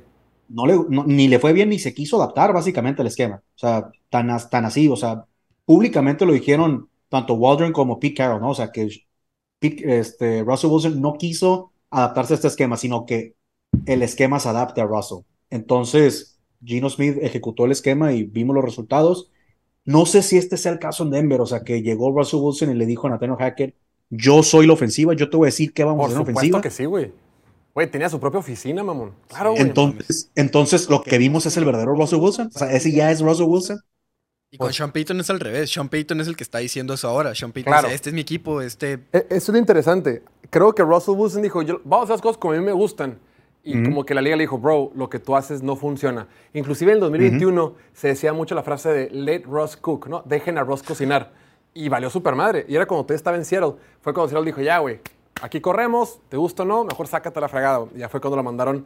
no le, no- ni le fue bien ni se quiso adaptar básicamente al esquema. O sea, tan, as- tan así, o sea, públicamente lo dijeron tanto Waldron como Pete Carroll, ¿no? O sea, que Pete- este, Russell Wilson no quiso adaptarse a este esquema, sino que el esquema se adapte a Russell. Entonces, Gino Smith ejecutó el esquema y vimos los resultados. No sé si este sea el caso en Denver, o sea, que llegó Russell Wilson y le dijo a Nathaniel Hackett, yo soy la ofensiva, yo te voy a decir qué vamos Por a hacer en supuesto ofensiva. que sí, güey. Güey, tenía su propia oficina, mamón. Claro, güey. Entonces, entonces, lo que vimos es el verdadero Russell Wilson. O sea, ese ya es Russell Wilson. Y con Sean Payton es al revés. Sean Payton es el que está diciendo eso ahora. Sean Payton Claro. dice, este es mi equipo, este... Eso es lo interesante. Creo que Russell Wilson dijo, yo, vamos a hacer las cosas como a mí me gustan. Y como que la liga le dijo, bro, lo que tú haces no funciona. Inclusive en el 2021 se decía mucho la frase de let Russ cook, ¿no? Dejen a Russ cocinar. Y valió super madre. Y era cuando usted estaba en Seattle. Fue cuando Seattle dijo, ya, güey, aquí corremos, te gusta o no, mejor sácate la fregada. Y ya fue cuando lo mandaron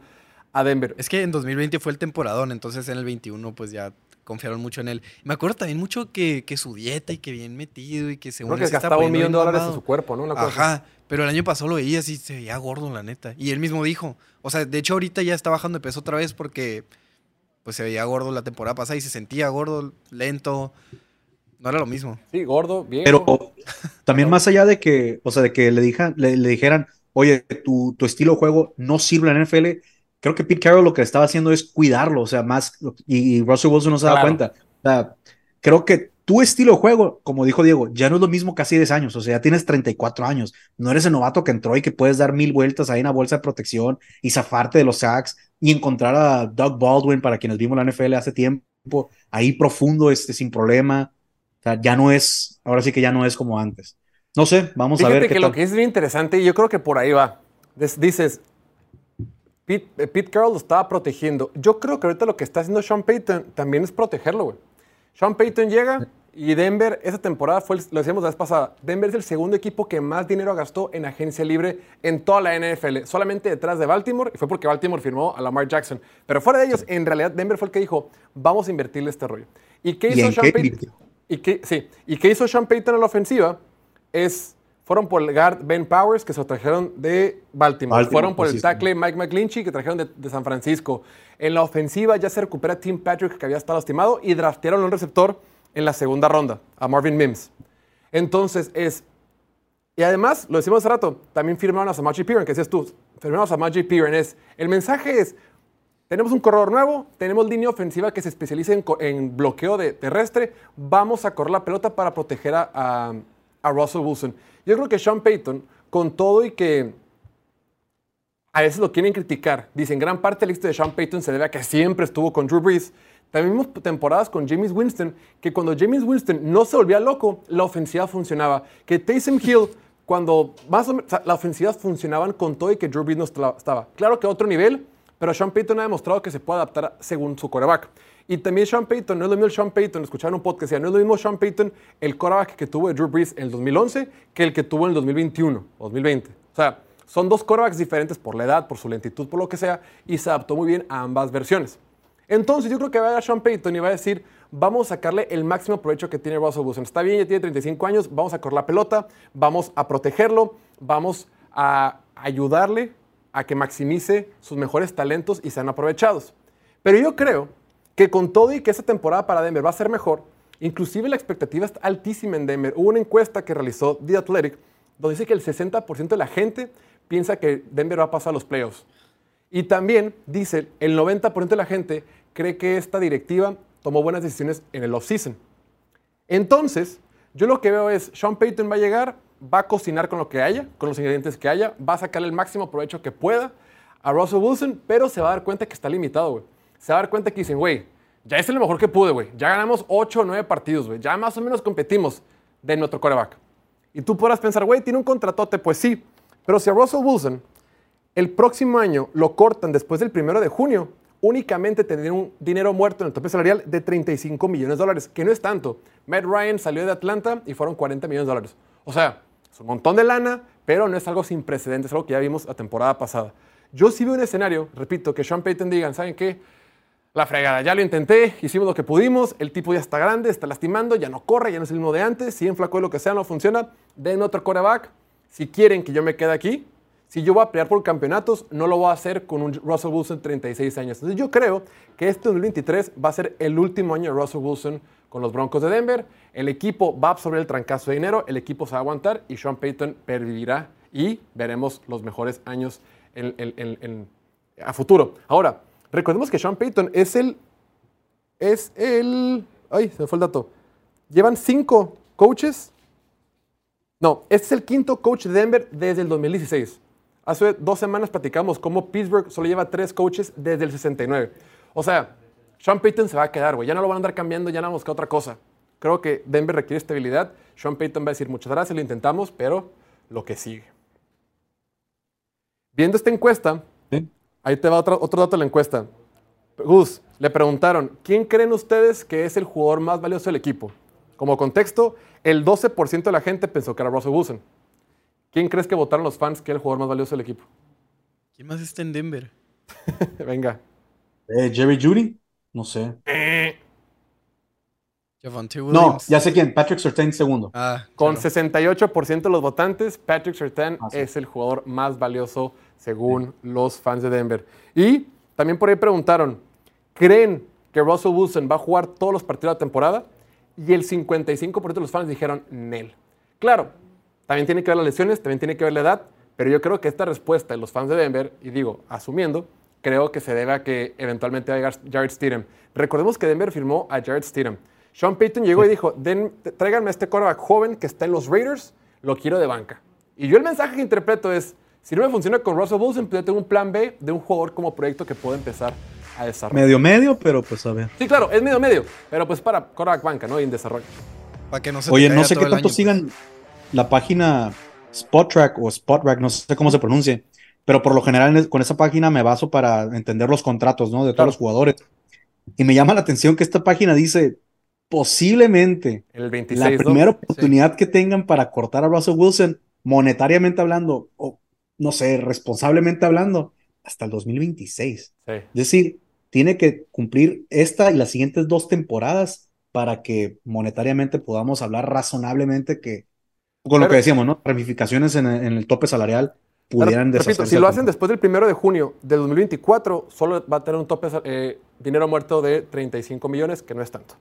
a Denver. Es que en 2020 fue el temporadón, entonces en el 21 pues ya confiaron mucho en él. Me acuerdo también mucho que, que su dieta y que bien metido y que según Creo que gastaba un millón de dólares en su cuerpo, ¿no? Una cosa así. Pero el año pasado lo veías y se veía gordo, la neta. Y él mismo dijo, o sea, de hecho ahorita ya está bajando de peso otra vez porque pues se veía gordo la temporada pasada y se sentía gordo, lento. No era lo mismo. Sí, gordo, bien. Pero también más allá de que, o sea, de que le, dijan, le, le dijeran, oye, tu, tu estilo de juego no sirve en la NFL, creo que Pete Carroll lo que estaba haciendo es cuidarlo, o sea, más, y, y Russell Wilson no se da cuenta. O sea, creo que tu estilo de juego, como dijo Diego, ya no es lo mismo que hace 10 años, o sea, ya tienes 34 años, no eres el novato que entró y que puedes dar mil vueltas ahí en la bolsa de protección y zafarte de los sacks y encontrar a Doug Baldwin, para quienes vimos la NFL hace tiempo, ahí profundo, este, sin problema. O sea, ya no es, ahora sí que ya no es como antes. No sé, vamos a Fíjate ver que qué lo tal. que es bien interesante, y yo creo que por ahí va. Dices, Pete, eh, Pete Carroll lo estaba protegiendo. Yo creo que ahorita lo que está haciendo Sean Payton también es protegerlo, güey. Sean Payton llega y Denver, esa temporada fue, el- lo decíamos la vez pasada, Denver es el segundo equipo que más dinero gastó en agencia libre en toda la NFL, solamente detrás de Baltimore, y fue porque Baltimore firmó a Lamar Jackson. Pero fuera de ellos, en realidad Denver fue el que dijo, vamos a invertirle este rollo. ¿Y qué ¿Y hizo Sean qué Payton? ¿Y qué, sí, ¿y qué hizo Sean Payton en la ofensiva? Es, fueron por el guard Ben Powers, que se lo trajeron de Baltimore. Baltimore, fueron por pues el sí. tackle Mike McGlinchey, que trajeron de, de San Francisco. En la ofensiva ya se recupera Tim Patrick, que había estado lastimado, y draftearon un receptor en la segunda ronda, a Marvin Mims. Entonces es... Y además, lo decimos hace rato, también firmaron a Samaji Piran, que decías tú, firmaron a Samaji Piran. Es, el mensaje es, tenemos un corredor nuevo, tenemos línea ofensiva que se especializa en, en bloqueo de terrestre, vamos a correr la pelota para proteger a, a- a Russell Wilson. Yo creo que Sean Payton, con todo y que a veces lo quieren criticar, dicen gran parte del éxito de Sean Payton se debe a que siempre estuvo con Drew Brees. También vimos temporadas con James Winston, que cuando James Winston no se volvía loco, la ofensiva funcionaba. Que Taysom Hill, cuando más o menos, sea, la ofensiva funcionaban con todo y que Drew Brees no estaba. Claro que a otro nivel, pero Sean Payton ha demostrado que se puede adaptar según su coreback. Y también Sean Payton, no es lo mismo el Sean Payton, escucharon un podcast, no es lo mismo Sean Payton, el coreback que tuvo de Drew Brees en el 2011, que el que tuvo en el 2021 o 2020. O sea, son dos corebacks diferentes por la edad, por su lentitud, por lo que sea, y se adaptó muy bien a ambas versiones. Entonces yo creo que va a ir a Sean Payton y va a decir, vamos a sacarle el máximo provecho que tiene Russell Wilson. Está bien, ya tiene 35 años, vamos a correr la pelota, vamos a protegerlo, vamos a ayudarle a que maximice sus mejores talentos y sean aprovechados. Pero yo creo que con todo y que esta temporada para Denver va a ser mejor, inclusive la expectativa está altísima en Denver. Hubo una encuesta que realizó The Athletic donde dice que el 60% de la gente piensa que Denver va a pasar a los playoffs. Y también dice, el 90% de la gente cree que esta directiva tomó buenas decisiones en el offseason. Entonces, yo lo que veo es, Sean Payton va a llegar, va a cocinar con lo que haya, con los ingredientes que haya, va a sacarle el máximo provecho que pueda a Russell Wilson, pero se va a dar cuenta que está limitado, güey. Se va a dar cuenta que dicen, güey, ya es lo mejor que pude, güey. Ya ganamos 8 o 9 partidos, güey. Ya más o menos competimos de nuestro coreback. Y tú podrás pensar, güey, tiene un contratote, pues sí. Pero si a Russell Wilson el próximo año lo cortan después del primero de junio, únicamente tendría un dinero muerto en el tope salarial de 35 millones de dólares, que no es tanto. Matt Ryan salió de Atlanta y fueron 40 millones de dólares. O sea, es un montón de lana, pero no es algo sin precedentes, es algo que ya vimos la temporada pasada. Yo sí veo un escenario, repito, que Sean Payton digan, ¿saben qué? La fregada, ya lo intenté, hicimos lo que pudimos, el tipo ya está grande, está lastimando, ya no corre, ya no es el mismo de antes, si en flaco lo que sea no funciona, den otro coreback. Si quieren que yo me quede aquí, si yo voy a pelear por campeonatos, no lo voy a hacer con un Russell Wilson de 36 años. Entonces yo creo que este 2023 va a ser el último año de Russell Wilson con los Broncos de Denver. El equipo va a absorber el trancazo de dinero, el equipo se va a aguantar y Sean Payton pervivirá y veremos los mejores años a futuro. Ahora, recordemos que Sean Payton es el. Es el. Ay, se me fue el dato. Llevan cinco coaches. No, este es el quinto coach de Denver desde el 2016. Hace dos semanas platicamos cómo Pittsburgh solo lleva tres coaches desde el 69. O sea, Sean Payton se va a quedar, güey. Ya no lo van a andar cambiando, ya no van a buscar otra cosa. Creo que Denver requiere estabilidad. Sean Payton va a decir muchas gracias, lo intentamos, pero lo que sigue. Viendo esta encuesta, Sí. ahí te va otro, otro dato de la encuesta. Gus, le preguntaron, ¿quién creen ustedes que es el jugador más valioso del equipo? Como contexto, el 12% de la gente pensó que era Russell Wilson. ¿Quién crees que votaron los fans que era el jugador más valioso del equipo? ¿Quién más está en Denver? Venga. Eh, Jerry Judy, no sé. Javante No, ya sé quién. Patrick Surtain segundo. Ah, Con claro. 68% de los votantes, Patrick Surtain Ah, sí. es el jugador más valioso según los fans de Denver. Y también por ahí preguntaron, ¿creen que Russell Wilson va a jugar todos los partidos de la temporada? Y el 55% de los fans dijeron, Nel. Claro, también tiene que ver las lesiones, también tiene que ver la edad, pero yo creo que esta respuesta de los fans de Denver, y digo, asumiendo, creo que se debe a que eventualmente va a llegar Jared Stidham. Recordemos que Denver firmó a Jared Stidham. Sean Payton llegó y dijo, Den, tráiganme a este quarterback joven que está en los Raiders, lo quiero de banca. Y yo el mensaje que interpreto es, si no me funciona con Russell Wilson, pues yo tengo un plan B de un jugador como proyecto que puedo empezar a desarrollar. Medio medio, pero pues a ver. Sí, claro, es medio medio, pero pues para quarterback banca, ¿no? Y en desarrollo. Para que no se Oye, no sé qué tanto año, sigan pues. la página SpotTrack o SpotRack, no sé cómo se pronuncie, pero por lo general con esa página me baso para entender los contratos, ¿no? De todos Claro. los jugadores. Y me llama la atención que esta página dice posiblemente El la 26 ¿no? primera oportunidad que tengan para cortar a Russell Wilson, monetariamente hablando, o no sé, responsablemente hablando, hasta el 2026. Sí. Es decir, tiene que cumplir esta y las siguientes dos temporadas para que monetariamente podamos hablar razonablemente que, con lo que decíamos, ¿no? Ramificaciones en el, en el tope salarial pudieran Repito, deshacerse. si lo hacen después del primero de junio del 2024, solo va a tener un tope eh, dinero muerto de 35 millones, que no es tanto.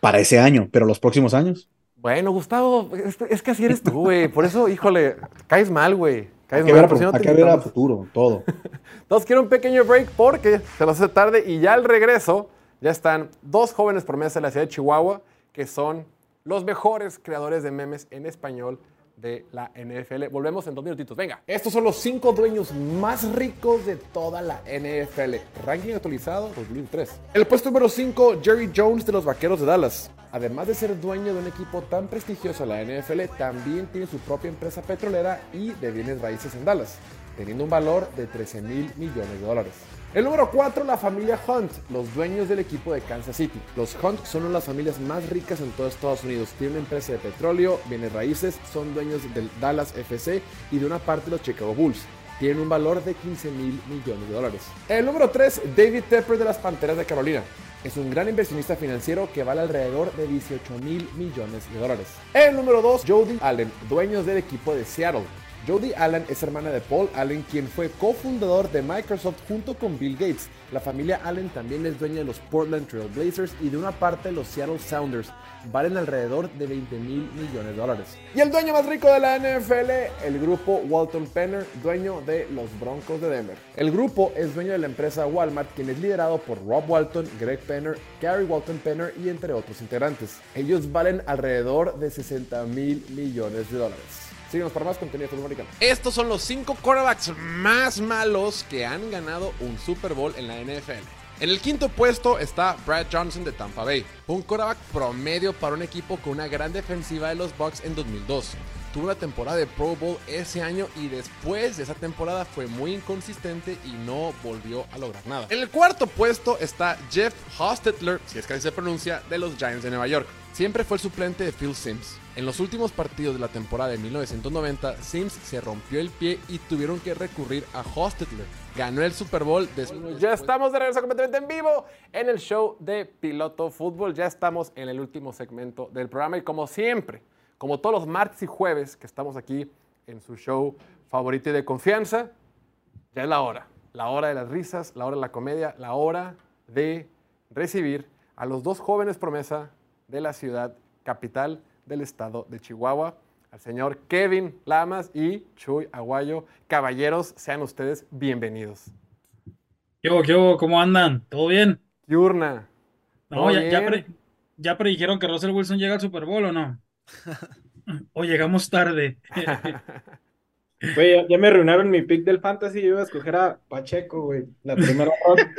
Para ese año, pero los próximos años. Bueno, Gustavo, es, es que así eres tú, güey. Por eso, híjole, caes mal, güey. Caes Hay que mal. ver, a, por si no hay te que ver a invitamos. futuro, todo. Entonces quiero un pequeño break porque se nos hace tarde y ya al regreso ya están dos jóvenes promesas de la ciudad de Chihuahua que son los mejores creadores de memes en español de la NFL. Volvemos en dos minutitos. Venga. Estos son los cinco dueños más ricos de toda la NFL. Ranking actualizado 2003. El puesto número 5, Jerry Jones de los Vaqueros de Dallas. Además de ser dueño de un equipo tan prestigioso la NFL, también tiene su propia empresa petrolera y de bienes raíces en Dallas teniendo un valor de 13 mil millones de dólares. El número 4, la familia Hunt, los dueños del equipo de Kansas City. Los Hunt son una de las familias más ricas en todo Estados Unidos. Tienen una empresa de petróleo, bienes raíces, son dueños del Dallas FC y de una parte de los Chicago Bulls. Tienen un valor de 15 mil millones de dólares. El número 3, David Tepper de las Panteras de Carolina. Es un gran inversionista financiero que vale alrededor de 18 mil millones de dólares. El número 2, Jody Allen, dueños del equipo de Seattle. Jody Allen es hermana de Paul Allen, quien fue cofundador de Microsoft junto con Bill Gates. La familia Allen también es dueña de los Portland Trail Blazers y de una parte de los Seattle Sounders. Valen alrededor de 20 mil millones de dólares. Y el dueño más rico de la NFL, el grupo Walton Penner, dueño de los Broncos de Denver. El grupo es dueño de la empresa Walmart, quien es liderado por Rob Walton, Greg Penner, Gary Walton Penner y entre otros integrantes. Ellos valen alrededor de 60 mil millones de dólares. Síguenos para más contenido. Estos son los cinco quarterbacks más malos que han ganado un Super Bowl en la NFL. En el quinto puesto está Brad Johnson de Tampa Bay, un quarterback promedio para un equipo con una gran defensiva de los Bucks en 2002. tuvo una temporada de Pro Bowl ese año y después de esa temporada fue muy inconsistente y no volvió a lograr nada. En el cuarto puesto está Jeff Hostetler, si es que así se pronuncia, de los Giants de Nueva York. Siempre fue el suplente de Phil Sims. En los últimos partidos de la temporada de 1990, Sims se rompió el pie y tuvieron que recurrir a Hostetler. Ganó el Super Bowl después. Ya estamos de regreso completamente en vivo en el show de Piloto Fútbol. Ya estamos en el último segmento del programa y como siempre, como todos los martes y jueves que estamos aquí en su show favorito y de confianza, ya es la hora. La hora de las risas, la hora de la comedia, la hora de recibir a los dos jóvenes promesa de la ciudad capital del estado de Chihuahua, al señor Kevin Lamas y Chuy Aguayo. Caballeros, sean ustedes bienvenidos. ¿Qué hubo, qué hubo? ¿Cómo andan? ¿Todo bien? Diurna. No, ¿Todo ya, ya, pre- ya predijeron que Russell Wilson llega al Super Bowl o no. O llegamos tarde. Güey, ya, ya me arruinaron mi pick del fantasy. Yo iba a escoger a Pacheco, güey. La primera ronda.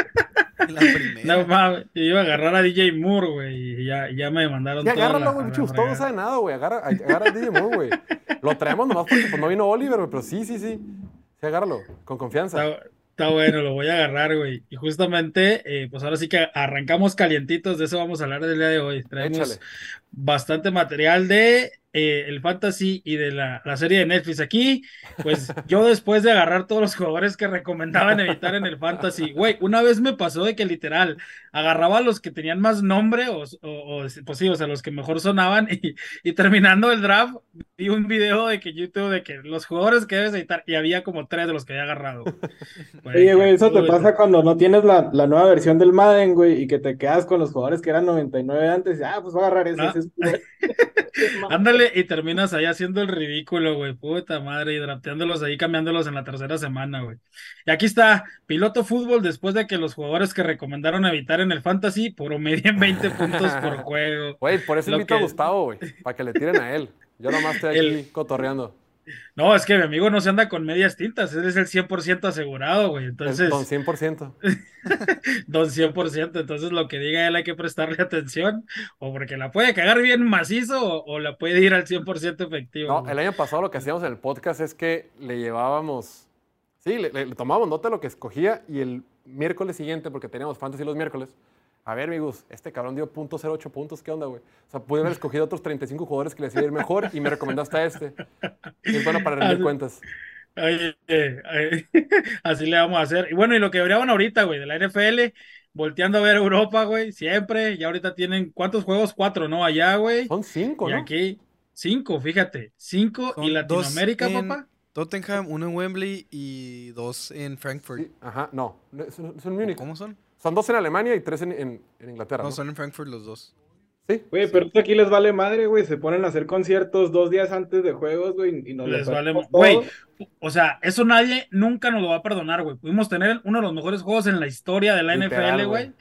La primera. No mames, yo iba a agarrar a DJ Moore, güey, y ya, ya me mandaron Ya agárralo, güey, pinche Gustavo no sabe nada, güey. Agarra, agarra a DJ Moore, güey. Lo traemos nomás porque pues, no vino Oliver, güey, pero sí, sí, sí. Sí, agárralo, con confianza. Está, está bueno, lo voy a agarrar, güey. Y justamente, eh, pues ahora sí que arrancamos calientitos, de eso vamos a hablar del día de hoy. Traemos Échale. bastante material de eh, el fantasy y de la, la serie de Netflix. Aquí, pues yo después de agarrar todos los jugadores que recomendaban evitar en el fantasy, güey, una vez me pasó de que literal agarraba a los que tenían más nombre o, o, o, pues sí, o sea, los que mejor sonaban y, y terminando el draft vi un video de que YouTube de que los jugadores que debes editar y había como tres de los que había agarrado. Oye, güey, eso te pasa cuando no tienes la, la nueva versión del Madden, güey, y que te quedas con los jugadores que eran 99 antes. y, ah, pues voy a agarrar ese. Ah. ese es güey. Ándale y terminas ahí haciendo el ridículo, güey. Puta madre, y drafteándolos ahí, cambiándolos en la tercera semana, güey. Y aquí está, piloto fútbol, después de que los jugadores que recomendaron evitar en el fantasy promedien 20 puntos por juego. Güey, por eso Lo invito a que- Gustavo, güey, para que le tiren a él. Yo nomás estoy aquí El- cotorreando. No, es que mi amigo no se anda con medias tintas, él es el 100% asegurado, güey. Entonces, Con 100%. don 100%, entonces lo que diga él hay que prestarle atención, o porque la puede cagar bien macizo, o, o la puede ir al 100% efectivo. No, güey. el año pasado lo que hacíamos en el podcast es que le llevábamos. Sí, le, le- le tomábamos nota de lo que escogía y el miércoles siguiente, porque teníamos fantasy los miércoles. A ver, amigos, este cabrón dio .08 puntos, ¿qué onda, güey? O sea, pude haber escogido otros 35 jugadores que les iba a ir mejor y me recomendaste a este. Y es bueno para rendir cuentas. Oye, eh, eh, así le vamos a hacer. Y bueno, y lo que habrían ahorita, güey, de la NFL, volteando a ver Europa, güey, siempre. Ya ahorita tienen, ¿cuántos juegos? Cuatro, ¿no? Allá, güey. Son cinco, Y ¿no? aquí, cinco, fíjate. Cinco Son y dos Latinoamérica, en papá. Tottenham, uno en Wembley y dos en Frankfurt. Sí, ajá, no. Es en Múnich. ¿Cómo son? Son dos en Alemania y tres en, en- en Inglaterra. No, ¿no? son en Frankfurt los dos. Sí. Güey, pero esto aquí les vale madre, güey. Se ponen a hacer conciertos dos días antes de juegos, güey, y nos Les lo vale, güey. O sea, eso nadie nunca nos lo va a perdonar, güey. Pudimos tener uno de los mejores juegos en la historia de la Literal, NFL, güey.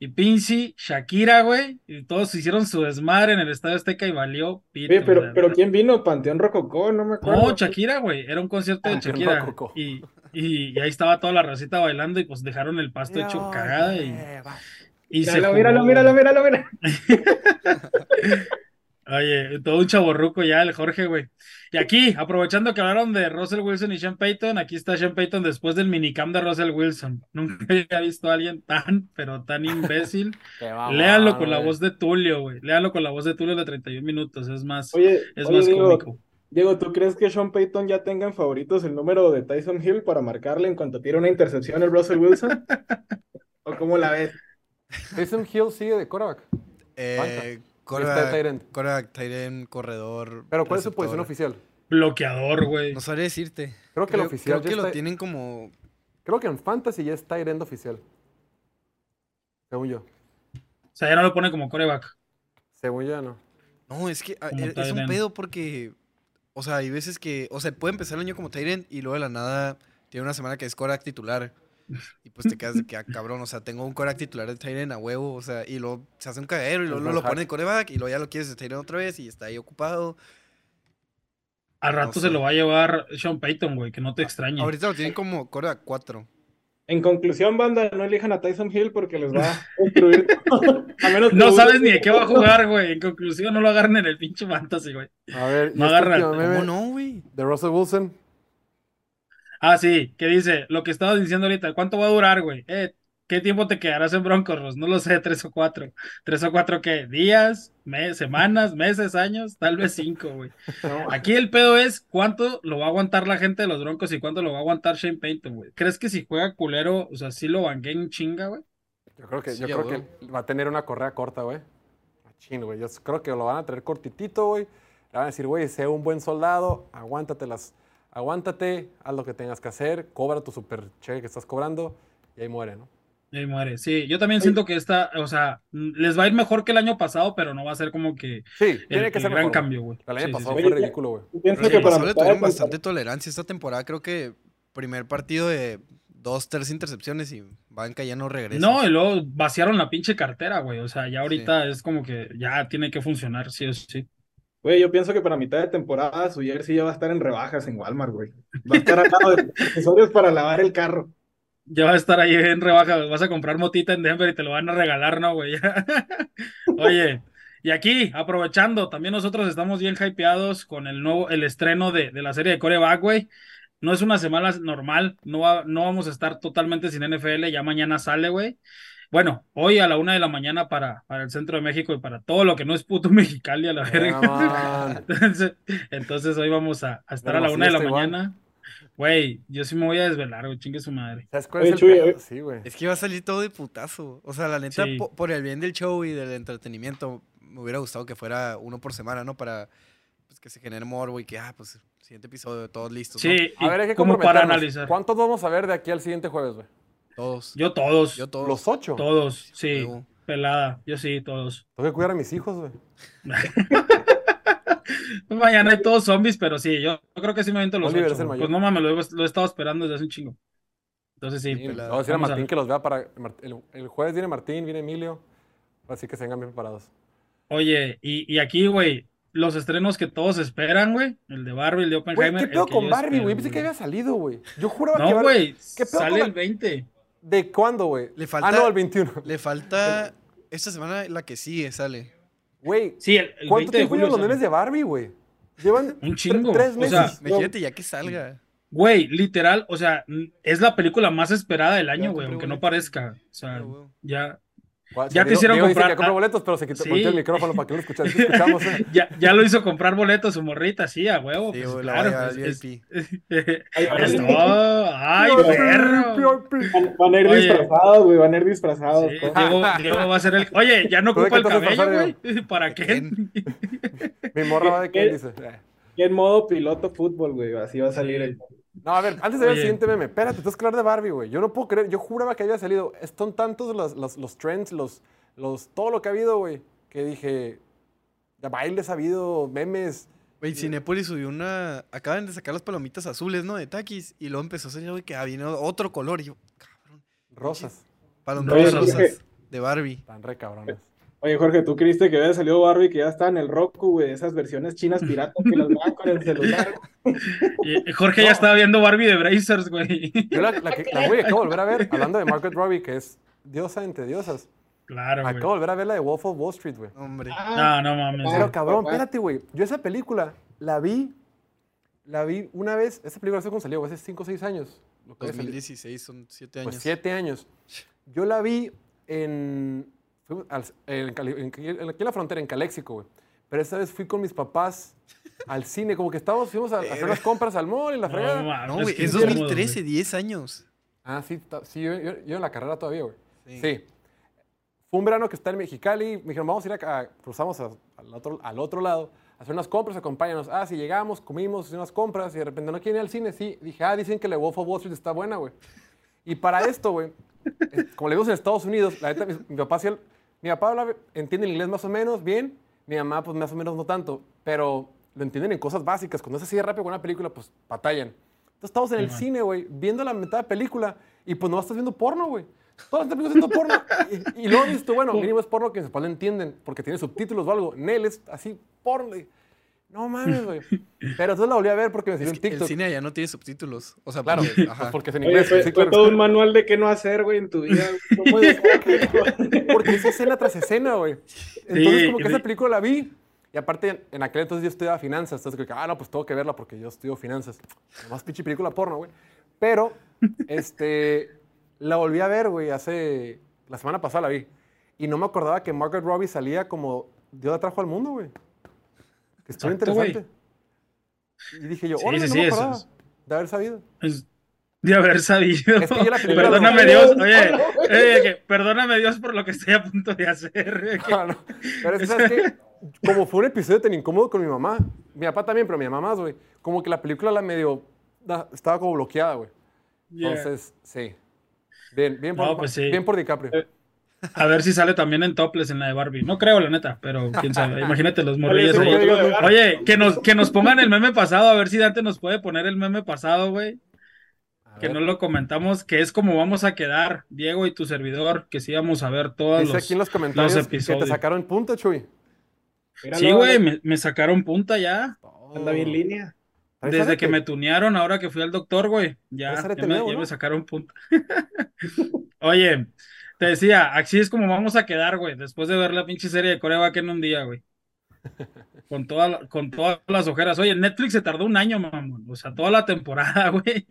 Y Pinci, Shakira, güey. Y todos hicieron su desmadre en el Estadio Azteca y valió pito. Oye, pero, ¿quién vino? Panteón Rococó, no me acuerdo. No, Shakira, güey. Era un concierto de Panteón Shakira. Rococó. Y, y, y ahí estaba toda la racita bailando y pues dejaron el pasto hecho cagada y, y se Míralo, jugó, míralo, míralo, míralo, míralo. Oye, todo un chaborruco ya el Jorge, güey. Y aquí, aprovechando que hablaron de Russell Wilson y Sean Payton, aquí está Sean Payton después del minicamp de Russell Wilson. Nunca había visto a alguien tan, pero tan imbécil. Qué mamón, Léanlo con la voz de Tulio, güey. Léanlo con la voz de Tulio de 31 minutos. Es más, Oye, es oye, más cómico. Diego, ¿tú crees que Sean Payton ya tenga en favoritos el número de Tyson Hill para marcarle en cuanto tire una intercepción el Russell Wilson? ¿O cómo la ves? Taysom Hill sigue de quarterback. Eh, quarterback, quarterback, tight corredor. Pero ¿cuál es su posición oficial? Bloqueador, güey. No sabría decirte. Creo que el oficial Creo ya que lo tienen como. Creo que en Fantasy ya es tight end oficial. Según yo. O sea, ya no lo pone como coreback. Según yo, no. No, es que ah, es, un pedo porque. O sea, hay veces que. O sea, puede empezar el año como end y luego de la nada tiene una semana que es quarterback titular. Y pues te quedas de que, ah, cabrón, o sea, tengo un quarterback titular de end a huevo, o sea, y luego se hace un cagadero y luego lo, pone de quarterback y luego ya lo quieres de end otra vez y está ahí ocupado. Al rato No se lo va a llevar Sean Payton, güey, que no te extrañe. Ahorita lo tienen como quarterback 4. En conclusión, banda, no elijan a Tyson Hill porque les va a destruir. todo. A menos que No sabes ni de qué va a jugar, güey. En conclusión, no lo agarren en el pinche fantasy, güey. A ver, No este agarra- último meme ¿Cómo no, güey? de Russell Wilson. Ah, sí, que dice, lo que estabas diciendo ahorita, ¿cuánto va a durar, güey? Eh, ¿qué tiempo te quedarás en Broncos, Ross? No lo sé, tres o cuatro. ¿Tres o cuatro qué? ¿Días? me- ¿Semanas? ¿Meses? ¿Años? Tal vez cinco, güey. Aquí el pedo es cuánto lo va a aguantar la gente de los Broncos y cuánto lo va a aguantar Shane Payton, güey. ¿Crees que si juega culero, o sea, sí lo banquen chinga, güey? Yo creo que, Sí, yo creo que va a tener una correa corta, güey. Machín, güey. Yo creo que lo van a traer cortitito, güey. Le van a decir, güey, sé un buen soldado, aguántate las, aguántate, haz lo que tengas que hacer, cobra tu super cheque que estás cobrando y ahí muere, ¿no? Y ahí muere. Sí, yo también siento que esta, o sea, les va a ir mejor que el año pasado, pero no va a ser como que Sí, el, tiene que el ser gran mejor, cambio, güey. El año Sí, pasado sí. fue ridículo, güey. Yo pienso que el para tuvieron temporada- bastante tolerancia esta temporada. Creo que primer partido de dos, tres intercepciones y banca ya no regresa. No, y luego vaciaron la pinche cartera, güey. O sea, ya ahorita es como que ya tiene que funcionar, sí o sí. Güey, yo pienso que para mitad de temporada su jersey ya va a estar en rebajas en Walmart, güey. Va a estar al lado de accesorios para lavar el carro. Ya va a estar ahí en rebaja, vas a comprar motita en Denver y te lo van a regalar, ¿no, güey? Oye, y aquí, aprovechando, también nosotros estamos bien hypeados con el nuevo, el estreno de, de la serie de Coreback, güey. No es una semana normal, no, va- no vamos a estar totalmente sin NFL, ya mañana sale, güey. Bueno, hoy a la una de la mañana para, para el centro de México y para todo lo que no es puto Mexicali a la verga. Entonces, entonces hoy vamos a, a estar a la una de la igual. mañana. Güey, yo sí me voy a desvelar, güey, chingue su madre. ¿Sabes cuál Oye, es el Chuy, pedo? oye. Sí, güey. Es que iba a salir todo de putazo. O sea, la neta, Sí. po- por el bien del show y del entretenimiento, me hubiera gustado que fuera uno por semana, ¿no? Para pues, que se genere morbo y que, ah, pues, siguiente episodio, todos listos, ¿no? Sí, A ver, hay que como para analizar. ¿Cuántos vamos a ver de aquí al siguiente jueves, güey? Todos. Yo todos, Yo todos. Los ocho. todos, sí, pelada, yo sí, todos. Tengo que cuidar a mis hijos, güey. Mañana hay todos zombies, pero sí, yo, yo creo que sí me aviento los Oliver ocho. Pues no mames, lo, he- lo he estado esperando desde hace un chingo. Entonces sí, Sí, le pelada. voy a decir a Vamos a Martín que los vea para. El, el jueves viene Martín, viene Emilio. Así que se vengan bien preparados. Oye, y, y aquí, güey, los estrenos que todos esperan, güey, el de Barbie, el de Oppenheimer. ¿qué el pedo con Barbie, güey? Pensé que había salido, güey. Yo juraba que No, güey, ¿Qué pedo sale con la- el 20. ¿De cuándo, güey? Le Ah, no, el 21. Le falta. Esta semana la que sigue sale. Güey, Sí, el, el ¿cuánto 20 de tiempo llevan los memes de Barbie, güey? Llevan Un tre- chingo, tres o sea, meses. Imagínate ya que salga. Güey, literal, o sea, es la película más esperada del año, güey, aunque no parezca. O sea, ya, Ya te Diego- hicieron Diego dice comprar- que compró ah, boletos, pero se quitó sí. el micrófono para que no lo escuchamos. Sí escuchamos, ¿eh? ya, ya lo hizo comprar boletos su morrita, sí, a huevo. Sí, pues, claro, pues, es- VIP. Ay, Esto- ay, ¡Ay, perro! Van, a ir disfrazados, güey, van a ir disfrazados. Sí, Diego, Diego va a ser el. Oye, ya no ¿Tú de ocupa el cabello, güey. ¿Para qué? Mi morra va de qué ¿Qué? dice. En modo piloto fútbol, güey, así va a salir el... No, a ver, antes de ver el siguiente meme, espérate, tú que hablar de Barbie, güey. Yo no puedo creer, yo juraba que había salido. Son tantos los, los, los trends, los, los, todo lo que ha habido, güey, que dije, ya bailes ha habido, memes. Güey, Cinepolis subió una. Acaban de sacar las palomitas azules, ¿no? De Takis. Y luego empezó a salir, güey, que viene otro color. Y yo, cabrón. Rosas, Palomitas rosas. De Barbie. tan re cabrones. Oye, Jorge, ¿tú creíste que había salido Barbie que ya está en el Roku, güey? Esas versiones chinas piratas que las dan con el celular. Jorge ya estaba viendo Barbie de Brazers, güey. Yo la, la, que, la güey, acabo de volver a ver, hablando de Margaret Robbie, que es diosa entre diosas. Claro, güey. Acabo de volver a ver la de Wolf of Wall Street, güey. Hombre. Ah, No, no mames. Pero cabrón, papá. espérate, güey. Yo esa película la vi, la vi una vez, esa película hace cuando salió, hace 5 o 6 años. Lo que había salido. 2016, son 7 años. Pues 7 años. Yo la vi en, fuimos al- en, Cali- en- en- aquí en la frontera, en Caléxico, güey. Pero esta vez fui con mis papás al cine, como que estábamos, fuimos a, a hacer unas compras al mall y la fregada. No, mames, No, güey, qué es incómodo, 2013, güey. 10 años. Ah, sí, sí yo, yo- yo en la carrera todavía, güey. Sí. Sí. Fue un verano que está en Mexicali. Me dijeron, vamos a ir acá, cruzamos a- al, otro, al otro lado, a hacer unas compras, acompáñanos. Ah, sí, llegamos, comimos, hicimos unas compras y de repente no quieren ir al cine. Sí, dije, ah, dicen que la Wolf of Wall Street está buena, güey. Y para esto, güey, como le vimos en Estados Unidos, la neta, mi, mi papá sí, mi papá habla, entiende el inglés más o menos bien, mi mamá, pues más o menos no tanto, pero lo entienden en cosas básicas. Cuando es así de rápido con una película, pues batallan. Entonces estamos en el cine, güey, viendo la mitad de película y pues no estás viendo porno, güey. Todas las películas viendo porno. Y, y luego dices tú, bueno, mínimo es porno que mis papás lo entienden porque tiene subtítulos o algo. Nel es así, porno. No mames, güey. Pero entonces la volví a ver porque me salió un que el TikTok. cine allá no tiene subtítulos. O sea, Claro, porque- pues ajá. porque es en Oye, inglés. fue, sí, fue claro. todo un manual de qué no hacer, güey, en tu vida. ¿Cómo Porque es escena tras escena, güey. Entonces, Sí, como que y esa película la vi. Y aparte, en aquel entonces yo estudiaba finanzas. Entonces, que, ah, no, pues tengo que verla porque yo estudio finanzas. Nomás pinche película porno, güey. Pero, este, la volví a ver, güey, hace... La semana pasada la vi. Y no me acordaba que Margaret Robbie salía como Dios la trajo al mundo, güey. Estuvo interesante. Y dije yo, Sí, órale, sí, no sí, me eso acordaba es- de haber sabido. Es de haber sabido. Es que yo la película Perdóname no- Dios, No, oye, no, que perdóname Dios por lo que estoy a punto de hacer. que-. Pero es ¿sabes qué? Como fue un episodio tan incómodo con mi mamá, mi papá también, pero mi mamá más, güey. Como que la película la medio. estaba como bloqueada, güey. Yeah. Entonces, sí. Bien, bien por, pues sí. bien por DiCaprio. A ver si sale también en topless en la de Barbie. No creo, la neta, pero quién sabe. Imagínate los morrillos Oye, Oye, que nos, que nos pongan el meme pasado, a ver si Dante nos puede poner el meme pasado, güey. Que no lo comentamos, que es como vamos a quedar, Diego y tu servidor, que sí vamos a ver todos Dice los, aquí en los comentarios que te episodios. sacaron punta, Chuy. Míralo, Sí, güey, me, me sacaron punta ya. Anda bien línea. Desde que me tunearon, ahora que fui al doctor, güey. Ya, ya, te me, nuevo, ya ¿no? me sacaron punta. Oye, te decía, así es como vamos a quedar, güey, después de ver la pinche serie de Corea en un día, güey. Con, toda con todas las ojeras. Oye, Netflix se tardó un año, mamón. O sea, toda la temporada, güey.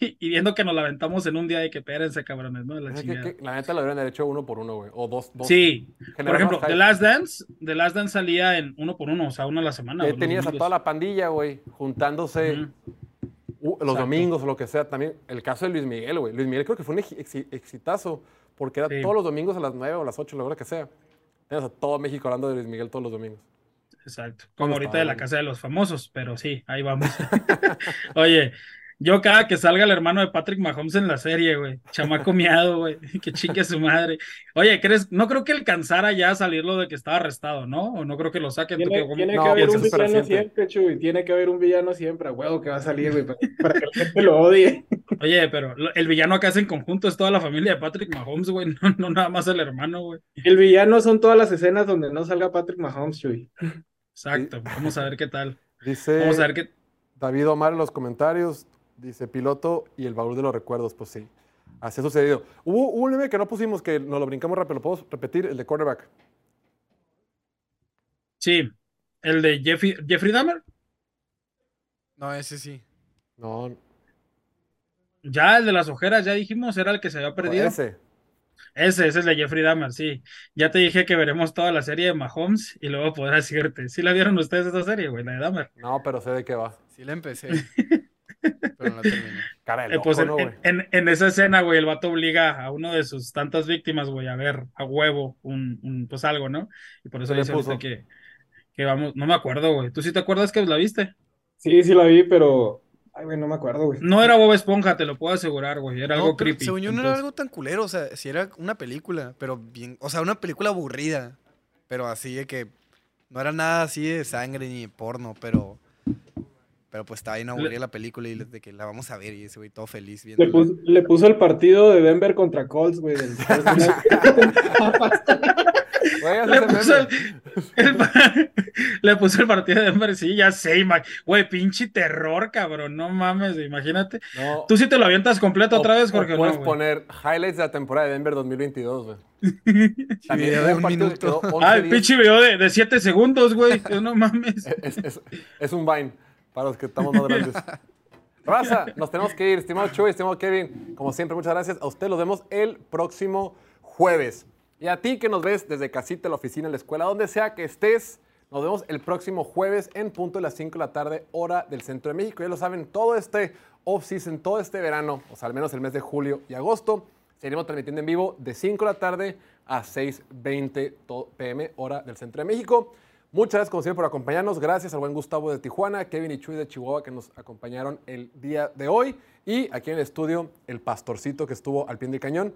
Y viendo que nos la aventamos en un día de que espérense, cabrones, ¿no? La que- la neta lo haber hecho uno por uno, güey. O dos. dos. Sí, por ejemplo, The. Last Dance, The Last Dance salía en uno por uno, o sea, uno a la semana. Ahí tenías a toda la pandilla, güey, juntándose uh, los Exacto. domingos o lo que sea. También el caso de Luis Miguel, güey. Luis Miguel creo que fue un ex- exi- exitazo porque era Sí. todos los domingos a las 9 o a las 8, la hora que sea. Tenías a todo México hablando de Luis Miguel todos los domingos. Exacto. ¿Cómo Como ahorita de la casa de los famosos, pero sí, ahí vamos. Oye, yo cada que salga el hermano de Patrick Mahomes en la serie, güey, chamaco miado, güey, que chingue a su madre. Oye, ¿crees? No creo que alcanzara ya a salir lo de que estaba arrestado, ¿no? O no creo que lo saquen. ¿Tú Tiene, qué- tiene No, que haber pues un villano siempre, Chuy. Tiene que haber un villano siempre. A huevo que va a salir, güey, para, para que la gente lo odie. Oye, pero el villano acá en conjunto es toda la familia de Patrick Mahomes, güey, no, no nada más el hermano, güey. El villano son todas las escenas donde no salga Patrick Mahomes, Chuy. Exacto. Vamos a ver qué tal. Dice Vamos a ver qué. David Omar en los comentarios, dice piloto y el baúl de los recuerdos. Pues sí, así ha sucedido. Hubo, hubo un meme que no pusimos, que nos lo brincamos rápido. ¿Lo podemos repetir? El de quarterback. Sí, el de Jeffrey, Jeffrey Dahmer. No, ese sí. No, Ya el de las ojeras, ya dijimos, era el que se había perdido. ese. Ese, ese es el de Jeffrey Dahmer, sí. Ya te dije que veremos toda la serie de Mahomes y luego podrás decirte. ¿Sí la vieron ustedes esa serie, güey, la de Dahmer? No, pero sé de qué va. Sí la empecé. pero no la terminé. Cara de Eh, loco, pues en, ¿no, güey? en- en esa escena, güey, el vato obliga a uno de sus tantas víctimas, güey, a ver a huevo un, un, pues algo, ¿no? Y por eso ¿Qué le dice que, que vamos, no me acuerdo, güey. ¿Tú sí te acuerdas que la viste? Sí, sí la vi, pero. Ay, güey, no me acuerdo, güey. No era Bob Esponja, te lo puedo asegurar, güey. Era No, algo creepy. según yo no era algo tan culero, o sea, si era una película, pero bien, o sea, una película aburrida, pero así de que no era nada así de sangre ni de porno, pero pero pues estaba aburrida la película y de que la vamos a ver y ese güey todo feliz Le, viendo. pus- le puso el partido de Denver contra Colts, güey. del- Le puso el, le puso el partido de Denver, sí, ya sé, güey, pinche terror, cabrón, no mames, imagínate. No. Tú sí te lo avientas completo otra vez, Jorge, ¿o puedes no, poner highlights de la temporada de Denver 2022, güey. video de un minuto. quedó 11 Ah, el pinche video de, de 7 segundos, güey, no mames. Es, es- es un Vine para los que estamos más grandes. Raza, nos tenemos que ir. Estimado Chuy, estimado Kevin, como siempre, muchas gracias. A usted los vemos el próximo jueves. Y a ti que nos ves desde casita, la oficina, la escuela, donde sea que estés, nos vemos el próximo jueves en punto de las 5 de la tarde, hora del centro de México. Ya lo saben, todo este off-season, todo este verano, o sea, al menos el mes de julio y agosto, seguiremos transmitiendo en vivo de 5 de la tarde a 6.20 to- pm, hora del centro de México. Muchas gracias, como siempre, por acompañarnos. Gracias al buen Gustavo de Tijuana, Kevin y Chuy de Chihuahua, que nos acompañaron el día de hoy. Y aquí en el estudio, el pastorcito que estuvo al pie del cañón.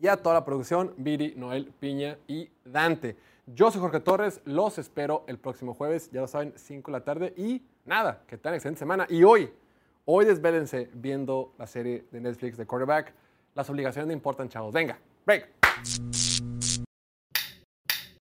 Y a toda la producción, Viri, Noel, Piña y Dante. Yo soy Jorge Torres, los espero el próximo jueves, ya lo saben, 5 de la tarde. Y nada, que tengan excelente semana. Y hoy, hoy desvélense viendo la serie de Netflix de Quarterback. Las obligaciones no importan, chavos. Venga, break.